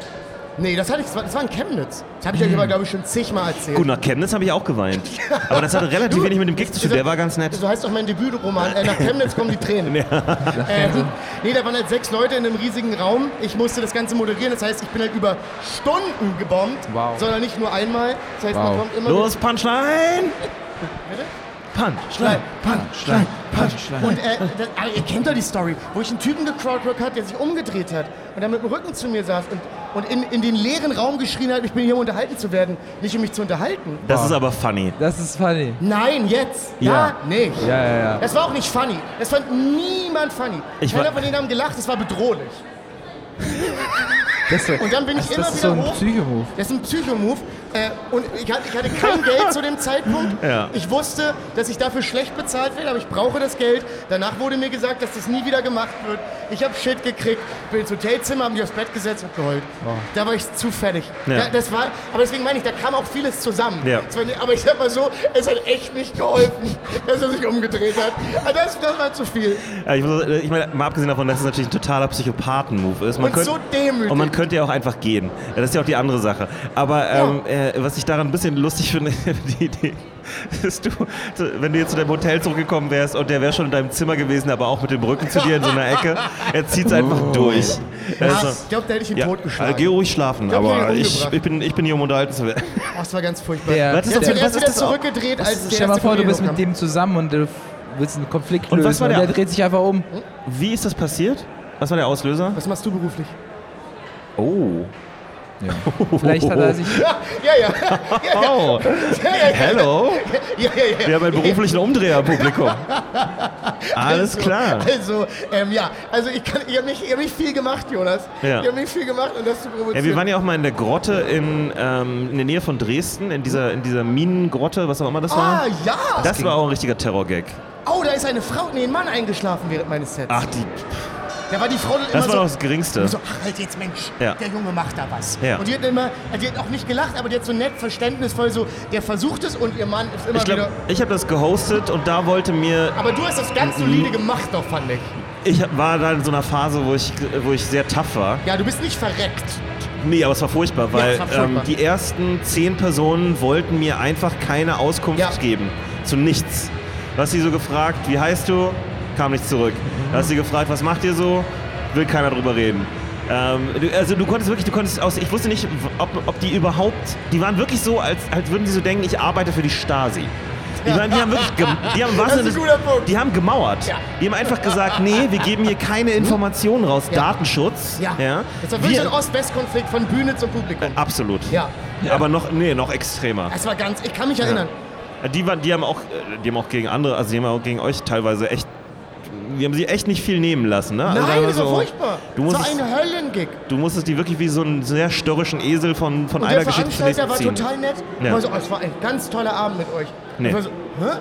Nee, das, hatte ich, das war- in Chemnitz. Das habe ich euch aber, glaube ich, schon zigmal erzählt. Gut, nach Chemnitz habe ich auch geweint. Aber das hatte relativ Du, wenig mit dem Gig zu tun. Der war ganz nett. So heißt auch mein Debütroman. Äh, nach Chemnitz kommen die Tränen. Ähm, nee, da waren halt sechs Leute in einem riesigen Raum. Ich musste das Ganze moderieren. Das heißt, ich bin halt über Stunden gebombt. Wow. Sondern nicht nur einmal. Das heißt, man Wow. kommt immer Los, Punchline! Bitte? Punchline! Punchline, Punchline. Und äh, das, aber ihr kennt doch die Story, wo ich einen Typen gecrowdwork hat, der sich umgedreht hat und dann mit dem Rücken zu mir saß und, und in, in den leeren Raum geschrien hat, ich bin hier, um unterhalten zu werden, nicht um mich zu unterhalten. Das ist aber funny. Das ist funny. Nein, jetzt. Ja. Ja, nicht. Ja, ja, ja. Das war auch nicht funny. Das fand niemand funny. Ich Keiner von denen haben gelacht, das war bedrohlich. Das, ist- Und dann bin ich das, immer das ist wieder so ein hoch. Psychomove. Das ist ein Psychomove. Äh, und ich hatte, ich hatte kein Geld zu dem Zeitpunkt. Ja. Ich wusste, dass ich dafür schlecht bezahlt werde, aber ich brauche das Geld. Danach wurde mir gesagt, dass das nie wieder gemacht wird. Ich habe Shit gekriegt, bin ins Hotelzimmer, habe mich aufs Bett gesetzt und geheult. Da war ich zu fertig. Ja. Da, das war, aber deswegen meine ich, da kam auch vieles zusammen. Ja. Aber ich sag mal so, es hat echt nicht geholfen, dass er sich umgedreht hat. Das, das war zu viel. Ich, muss- ich meine, mal abgesehen davon, dass es natürlich ein totaler Psychopathen-Move ist. Man Und könnte- so demütig. Und man könnte ja auch einfach gehen. Das ist ja auch die andere Sache. Aber ähm, äh, was ich daran ein bisschen lustig finde, die Idee, ist du, wenn du jetzt zu deinem Hotel zurückgekommen wärst und der wäre schon in deinem Zimmer gewesen, aber auch mit dem Rücken zu dir in so einer Ecke, er zieht es einfach durch. Ja, Also, ich glaube, da hätte ich ihn ja, totgeschlagen. äh, geh ruhig schlafen, Ich glaub, aber ich, ich, bin, ich bin hier, um unterhalten zu werden. Oh, das war ganz furchtbar. Der- Was ist Der was ist wieder das zurückgedreht, als der Stell mal vor, du bist mit dem zusammen und du willst einen Konflikt Und lösen was war und der- der dreht sich einfach um. Wie ist das passiert? Was war der Auslöser? Was machst du beruflich? Oh. Ja. Vielleicht hat er sich. Ja, ja, ja. ja, ja. Oh. Hello. Ja, ja, ja. Wir haben einen beruflichen Umdreher im Publikum. Alles Also, klar. Also, ähm, ja, also ich, kann- ich habe nicht, ich hab nicht viel gemacht, Jonas. Ja. Ich habe nicht viel gemacht und das zu provozieren. Ja, wir waren ja auch mal in der Grotte in, ähm, in der Nähe von Dresden, in dieser, in dieser Minengrotte, was auch immer das war. ah, ja. Das war auch ein richtiger Terrorgag. oh, da ist eine Frau, nee, ein Mann eingeschlafen während meines Sets. Ach, die, Da war die Frau immer das war so, doch das Geringste. so, ach halt jetzt Mensch, Ja. der Junge macht da was. Ja. Und die hat immer, die hat auch nicht gelacht, aber die hat so nett, verständnisvoll so, der versucht es und ihr Mann ist immer Ich glaube, wieder... ich habe das gehostet und da wollte mir, Aber du hast das ganz solide gemacht doch, fand ich. ich war da in so einer Phase, wo ich, wo ich sehr tough war. Ja, du bist nicht verreckt. Nee, aber es war furchtbar, weil es war furchtbar. Ähm, die ersten zehn Personen wollten mir einfach keine Auskunft Ja. geben. Zu nichts. Du hast sie so gefragt, wie heißt du? Kam nicht zurück. Du hast sie gefragt, was macht ihr so? Will keiner drüber reden. Ähm, du, also du konntest wirklich, du konntest aus, ich wusste nicht, ob, ob die überhaupt, die waren wirklich so, als, als würden sie so denken, ich arbeite für die Stasi. Die, waren, die haben wirklich, gem, die haben, Das guter Punkt. die haben gemauert. Ja. Die haben einfach gesagt, nee, wir geben hier keine Informationen raus, Ja. Datenschutz. Ja. Ja. Das war wirklich Wir- ein Ost-West-Konflikt von Bühne zum Publikum. Absolut. Ja. Aber noch, nee, noch extremer. Es war ganz, ich kann mich erinnern. Die, waren, die, haben auch, äh, die haben auch gegen andere, also die haben auch gegen euch teilweise echt, die haben sie echt nicht viel nehmen lassen. Ne? Also Nein, das war so, furchtbar. Du Das war musstest, ein Höllengig. du musstest die wirklich wie so einen sehr störrischen Esel von, von Und einer der Geschichte zur nächsten Veranstalter war ziehen. total nett. Ja. War so, oh, es war ein ganz toller Abend mit euch. Nee. Ich war so, hä?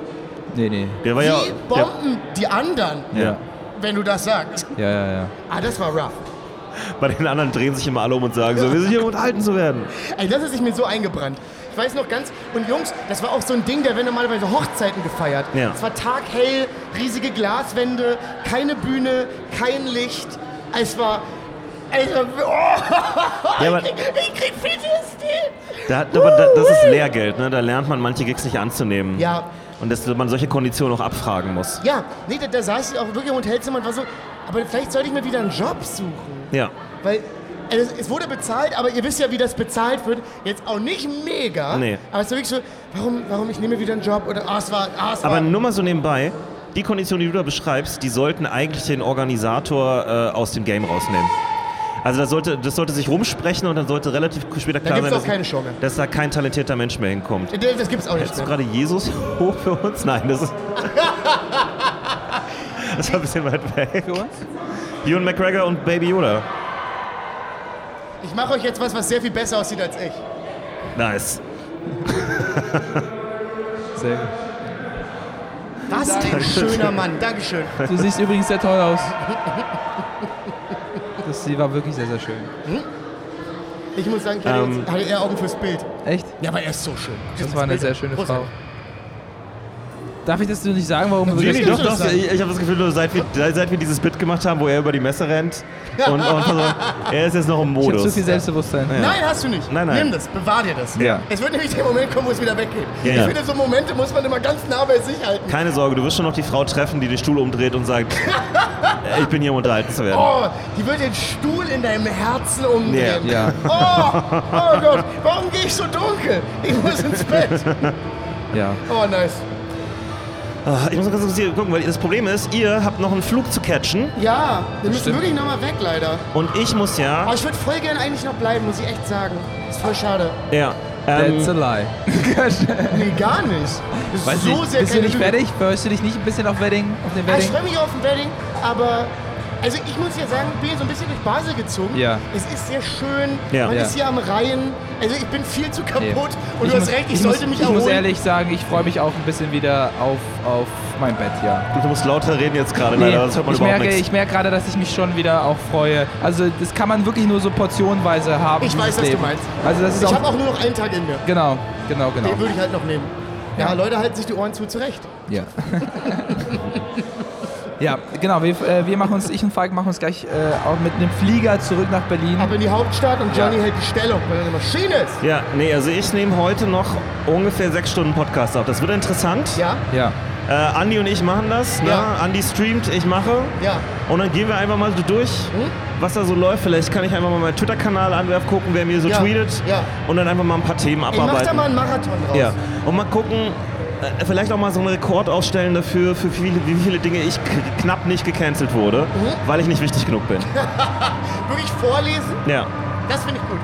Nee, nee. Der war Wie ja, der, bomben die anderen, Ja. wenn du das sagst? Ja, ja, ja. Ah, das war rough. bei den anderen drehen sich immer alle um und sagen so, wir sind hier, um unterhalten zu werden. Ey, das ist sich mir so eingebrannt. Ich weiß noch ganz, und Jungs, das war auch so ein Ding, da werden normalerweise Hochzeiten gefeiert. Ja. Es war taghell, riesige Glaswände, keine Bühne, kein Licht. Es war. War oh, Ja, aber- ich, krieg, ich krieg PTSD. Da, aber da, das ist Lehrgeld, ne? da lernt man manche Gigs nicht anzunehmen. Ja. Und dass man solche Konditionen auch abfragen muss. Ja, nee, da, da saß ich auch wirklich im Hotelzimmer und war so, aber vielleicht sollte ich mir wieder einen Job suchen. Ja. Weil Also es, wurde bezahlt, aber ihr wisst ja, wie das bezahlt wird. Jetzt auch nicht mega. Nee. Aber es war wirklich so, warum, warum ich nehme wieder einen Job oder ah, es war, ah, es Aber war. nur mal so nebenbei, die Konditionen, die du da beschreibst, die sollten eigentlich den Organisator äh, aus dem Game rausnehmen. Also das sollte, das sollte sich rumsprechen und dann sollte relativ später klar gibt's sein, auch keine Show mehr. dass da kein talentierter Mensch mehr hinkommt. Das das gibt's auch nicht Hältst du gerade Jesus hoch für uns? Nein, das ist. das war ein bisschen weit weg. Für uns? Ewan McGregor und Baby Yoda. Ich mache euch jetzt was, was sehr viel besser aussieht als ich. Nice. Sehr gut. Was ein schöner Mann. Dankeschön. Du siehst übrigens sehr toll aus. Das, sie war wirklich sehr, sehr schön. Ich muss sagen, ich hatte, Ähm. hatte eher Augen fürs Bild. Echt? Ja, aber er ist so schön. Das war eine sehr schöne Frau. Darf ich das dir nicht sagen, warum du Nee, das Doch, doch, ich, ich habe das Gefühl, seit wir, seit wir dieses Bit gemacht haben, wo er über die Messe rennt und, und so, er ist jetzt noch im Ich habe Modus. zu viel Selbstbewusstsein. Nein, hast du nicht. Nein, nein. Nimm das, bewahr dir das. Ja. Es wird nämlich der Moment kommen, wo es wieder weggeht. Ja, ich ja. finde, so Momente muss man immer ganz nah bei sich halten. Keine Sorge, du wirst schon noch die Frau treffen, die den Stuhl umdreht und sagt, ich bin hier, um unterhalten zu werden. Oh, die wird den Stuhl in deinem Herzen umdrehen. Ja. Oh, oh Gott, warum gehe ich so dunkel? Ich muss ins Bett. Ja. Oh, nice. Ah, Ich muss mal ganz kurz hier gucken, weil das Problem ist, ihr habt noch einen Flug zu catchen Ja, wir müssen Stimmt. wirklich nochmal weg, leider. und ich muss ja, Aber ich würde voll gerne eigentlich noch bleiben, muss ich echt sagen. Ist voll schade. ja, ähm, That's a lie. Nee, gar nicht. Das ist Weiß so nicht, sehr bist du nicht fertig? Freust du dich nicht ein bisschen auf Wedding? Auf den Ah, ich Wedding? freue mich auf ein Wedding, aber also ich muss ja sagen, ich bin ja so ein bisschen durch Basel gezogen. Ja. Es ist sehr schön, Ja. man Ja. ist hier am Reihen. Also ich bin viel zu kaputt Nee. und Ich du hast muss- recht, ich, ich sollte muss, mich Ich erholen. muss ehrlich sagen, ich freue mich auch ein bisschen wieder auf, auf mein Bett, ja. du musst lauter reden jetzt gerade, Nee, leider, das hört man ich, überhaupt merke, nichts. ich merke gerade, dass ich mich schon wieder auch freue. Also das kann man wirklich nur so portionweise haben. Ich weiß, was du meinst. Also das ist Ich habe auch nur noch einen Tag in mir. Genau, genau, genau. Den würde ich halt noch nehmen. Ja, Leute halten sich die Ohren zu, zurecht. Ja. ja, genau. Wir, äh, wir machen uns, ich und Falk machen uns gleich äh, auch mit einem Flieger zurück nach Berlin. Ab in die Hauptstadt und Johnny Ja. hält die Stellung, weil er eine Maschine ist. Ja, nee, also ich nehme heute noch ungefähr sechs Stunden Podcast auf. Das wird interessant. Ja, Ja. Äh, Andi und ich machen das. Ne? Ja. Andi streamt, ich mache. ja. Und dann gehen wir einfach mal so durch, Hm? was da so läuft. Vielleicht kann ich einfach mal meinen Twitter-Kanal anwerfen, gucken, wer mir so Ja. tweetet. Ja. Und dann einfach mal ein paar Themen Ich mach da abarbeiten. mal einen Marathon draus. ja. Und mal gucken, vielleicht auch mal so einen Rekord aufstellen dafür, für viele, wie viele Dinge ich knapp nicht gecancelt wurde, Mhm. weil ich nicht wichtig genug bin. Wirklich vorlesen, ja. das finde ich gut.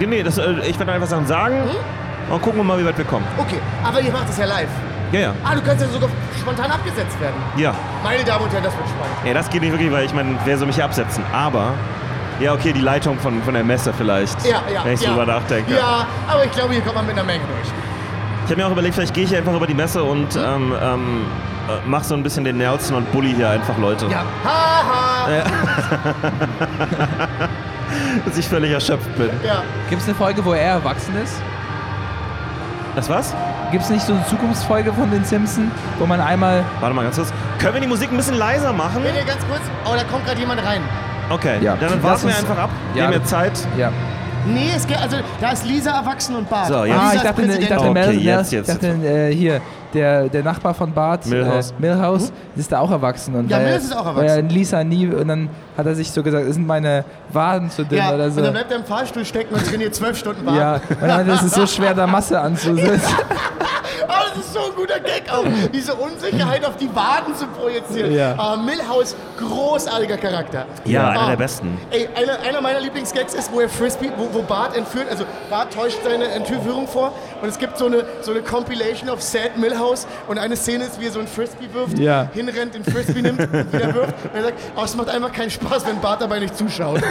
Nee, Nee, das, äh, ich werde einfach Sachen sagen Mhm. und gucken wir mal, wie weit wir kommen. Okay, aber ihr macht es ja live. Ja, ja. Ah, du kannst ja sogar spontan abgesetzt werden. Ja. Meine Damen und Herren, das wird spannend. Ja, das geht nicht wirklich, weil ich meine, wer soll mich hier absetzen? Aber, ja, okay, die Leitung von, von der Messe vielleicht. Ja, ja. Wenn ich ja. drüber nachdenke. Ja, aber ich glaube, hier kommt man mit einer Menge durch. Ich habe mir auch überlegt, vielleicht gehe ich hier einfach über die Messe und ähm, ähm, äh, mach so ein bisschen den Nelson und Bully hier einfach Leute. Ja. Haha. Äh. Dass ich völlig erschöpft bin. Ja. Gibt es eine Folge, wo er erwachsen ist? Das was? Gibt es nicht so eine Zukunftsfolge von den Simpsons, wo man einmal... Warte mal ganz kurz. Können wir die Musik ein bisschen leiser machen? Bitte ganz kurz. Oh, da kommt gerade jemand rein. Okay, Ja. dann warten wir einfach ab. Ja. Nehmen wir Zeit. Ja. Nee, es geht, also da ist Lisa erwachsen und Bart. So, jetzt. Lisa Ah, ich ist dachte, ich dachte, Okay, Mel, jetzt, Mel, jetzt. ich dachte äh, hier, der, der Nachbar von Bart, Milhouse. Äh, Milhouse, ist da auch erwachsen. Und Ja, Milhouse ist auch erwachsen. Lisa nie, und dann hat er sich so gesagt, das sind meine Waden zu dünn Ja, oder so. und dann bleibt er im Fahrstuhl stecken und trainiert zwölf Stunden warten. Ja, und dann ist es so schwer, da Masse anzusetzen. Aber das ist so ein guter Gag auch, diese Unsicherheit auf die Waden zu projizieren. Ja. Aber Milhouse, großartiger Charakter. Ja, einer Ah. der besten. Ey, einer, einer meiner Lieblingsgags ist, wo er Frisbee, wo, wo Bart entführt, also Bart täuscht seine Entführung vor und es gibt so eine, so eine Compilation of Sad Milhouse und eine Szene ist, wie er so ein Frisbee wirft, Ja. hinrennt, den Frisbee nimmt, wieder wirft und er sagt, oh, es macht einfach keinen Spaß, wenn Bart dabei nicht zuschaut.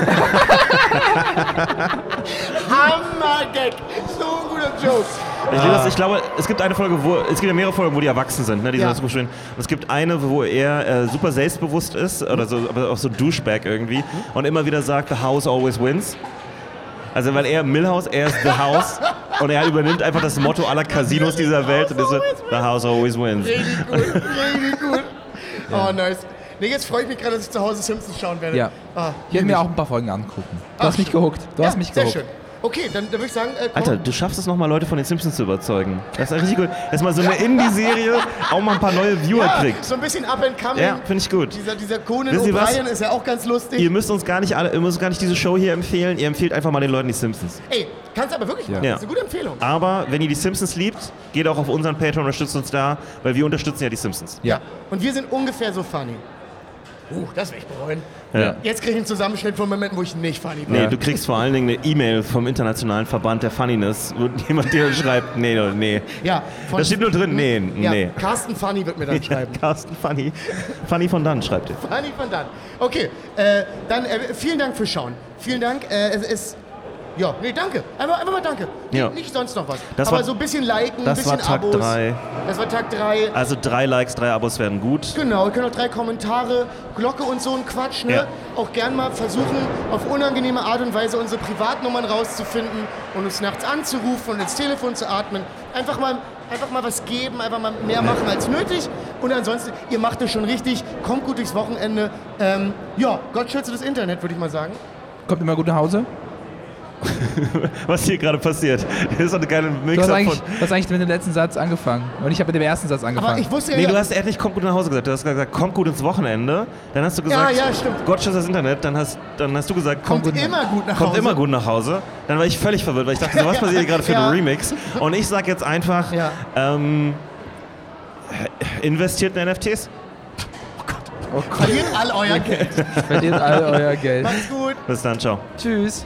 Hammer-Gag! So ein guter Joke. Ich, liebe das, ich glaube, es gibt eine Folge, wo es gibt ja mehrere Folgen, wo die erwachsen sind, ne? Die Ja. sind. Und es gibt eine, wo er äh, super selbstbewusst ist oder so, aber auch so Douchebag irgendwie und immer wieder sagt, the house always wins. Also weil er Millhouse, er ist the house und er übernimmt einfach das Motto aller Casinos dieser Welt und ist so, the house always wins. Richtig gut, richtig gut. Oh, nice. Nee, jetzt freue ich mich gerade, dass ich zu Hause Simpsons schauen werde. Ja. Ah, Ich werde mir auch ein paar Folgen angucken. Du Ach, hast mich gehuckt. Du ja, hast mich sehr gehuckt. schön. Okay, dann, dann würde ich sagen, äh. Alter, du schaffst es nochmal, Leute von den Simpsons zu überzeugen. Das ist richtig gut. Dass mal so eine Indie-Serie auch mal ein paar neue Viewer ja, kriegt. so ein bisschen up and coming. Ja, finde ich gut. Dieser, dieser Conan? O'Brien ist ja auch ganz lustig. Ihr müsst uns gar nicht alle, ihr müsst gar nicht diese Show hier empfehlen. Ihr empfehlt einfach mal den Leuten die Simpsons. Ey, kannst aber wirklich machen. Ja. Das ist eine gute Empfehlung. Aber wenn ihr die Simpsons liebt, geht auch auf unseren Patreon und unterstützt uns da, weil wir unterstützen ja die Simpsons. Ja. Und wir sind ungefähr so funny. Uh, das will ich bereuen. Ja. Jetzt kriege ich einen Zusammenschnitt von Momenten, wo ich nicht funny bin. Nee, du kriegst vor allen Dingen eine E-Mail vom Internationalen Verband der Funniness, wo jemand dir schreibt, nee, nee. Ja, Da steht nur drin, nee, ja, nee. Carsten Funny wird mir dann Ja, schreiben. Carsten Funny. Funny von dann schreibt ihr. Funny von dann. Okay, äh, dann äh, vielen Dank fürs Schauen. Vielen Dank. Äh, es ist. Ja, nee, danke. Einfach, einfach mal danke. Ja. Nicht, sonst noch was. Das Aber war- so ein bisschen liken, ein das bisschen war Tag Abos. drei. Das war Tag 3. Also drei Likes, drei Abos werden gut. Genau, ihr könnt auch drei Kommentare, Glocke und so ein Quatsch, ne? Ja. Auch gern mal versuchen, auf unangenehme Art und Weise unsere Privatnummern rauszufinden und uns nachts anzurufen und ins Telefon zu atmen. Einfach mal, einfach mal was geben, einfach mal mehr machen als nötig. Und ansonsten, ihr macht es schon richtig, kommt gut durchs Wochenende. Ähm, ja, Gott schütze das Internet, würde ich mal sagen. Kommt immer gut nach Hause? Was hier gerade passiert. Das ist doch eine geile Du hast Mix von. eigentlich, du hast eigentlich mit dem letzten Satz angefangen. Und ich habe mit dem ersten Satz Aber angefangen. ich wusste ja, Nee, ja du hast endlich kommt gut nach Hause gesagt. Du hast gesagt, kommt gut ins Wochenende. Dann hast du gesagt, ja, stimmt. Gott schützt das Internet. Dann hast, dann hast du gesagt, kommt kommt, immer gut nach kommt Hause. immer gut nach Hause. Dann war ich völlig verwirrt, weil ich dachte, so, was passiert hier gerade für Ja. ein Remix? Und ich sag jetzt einfach, Ja. ähm, investiert in NFTs. Verliert all euer Geld. Verliert all euer Geld. Macht's gut. Bis dann, ciao. Tschüss.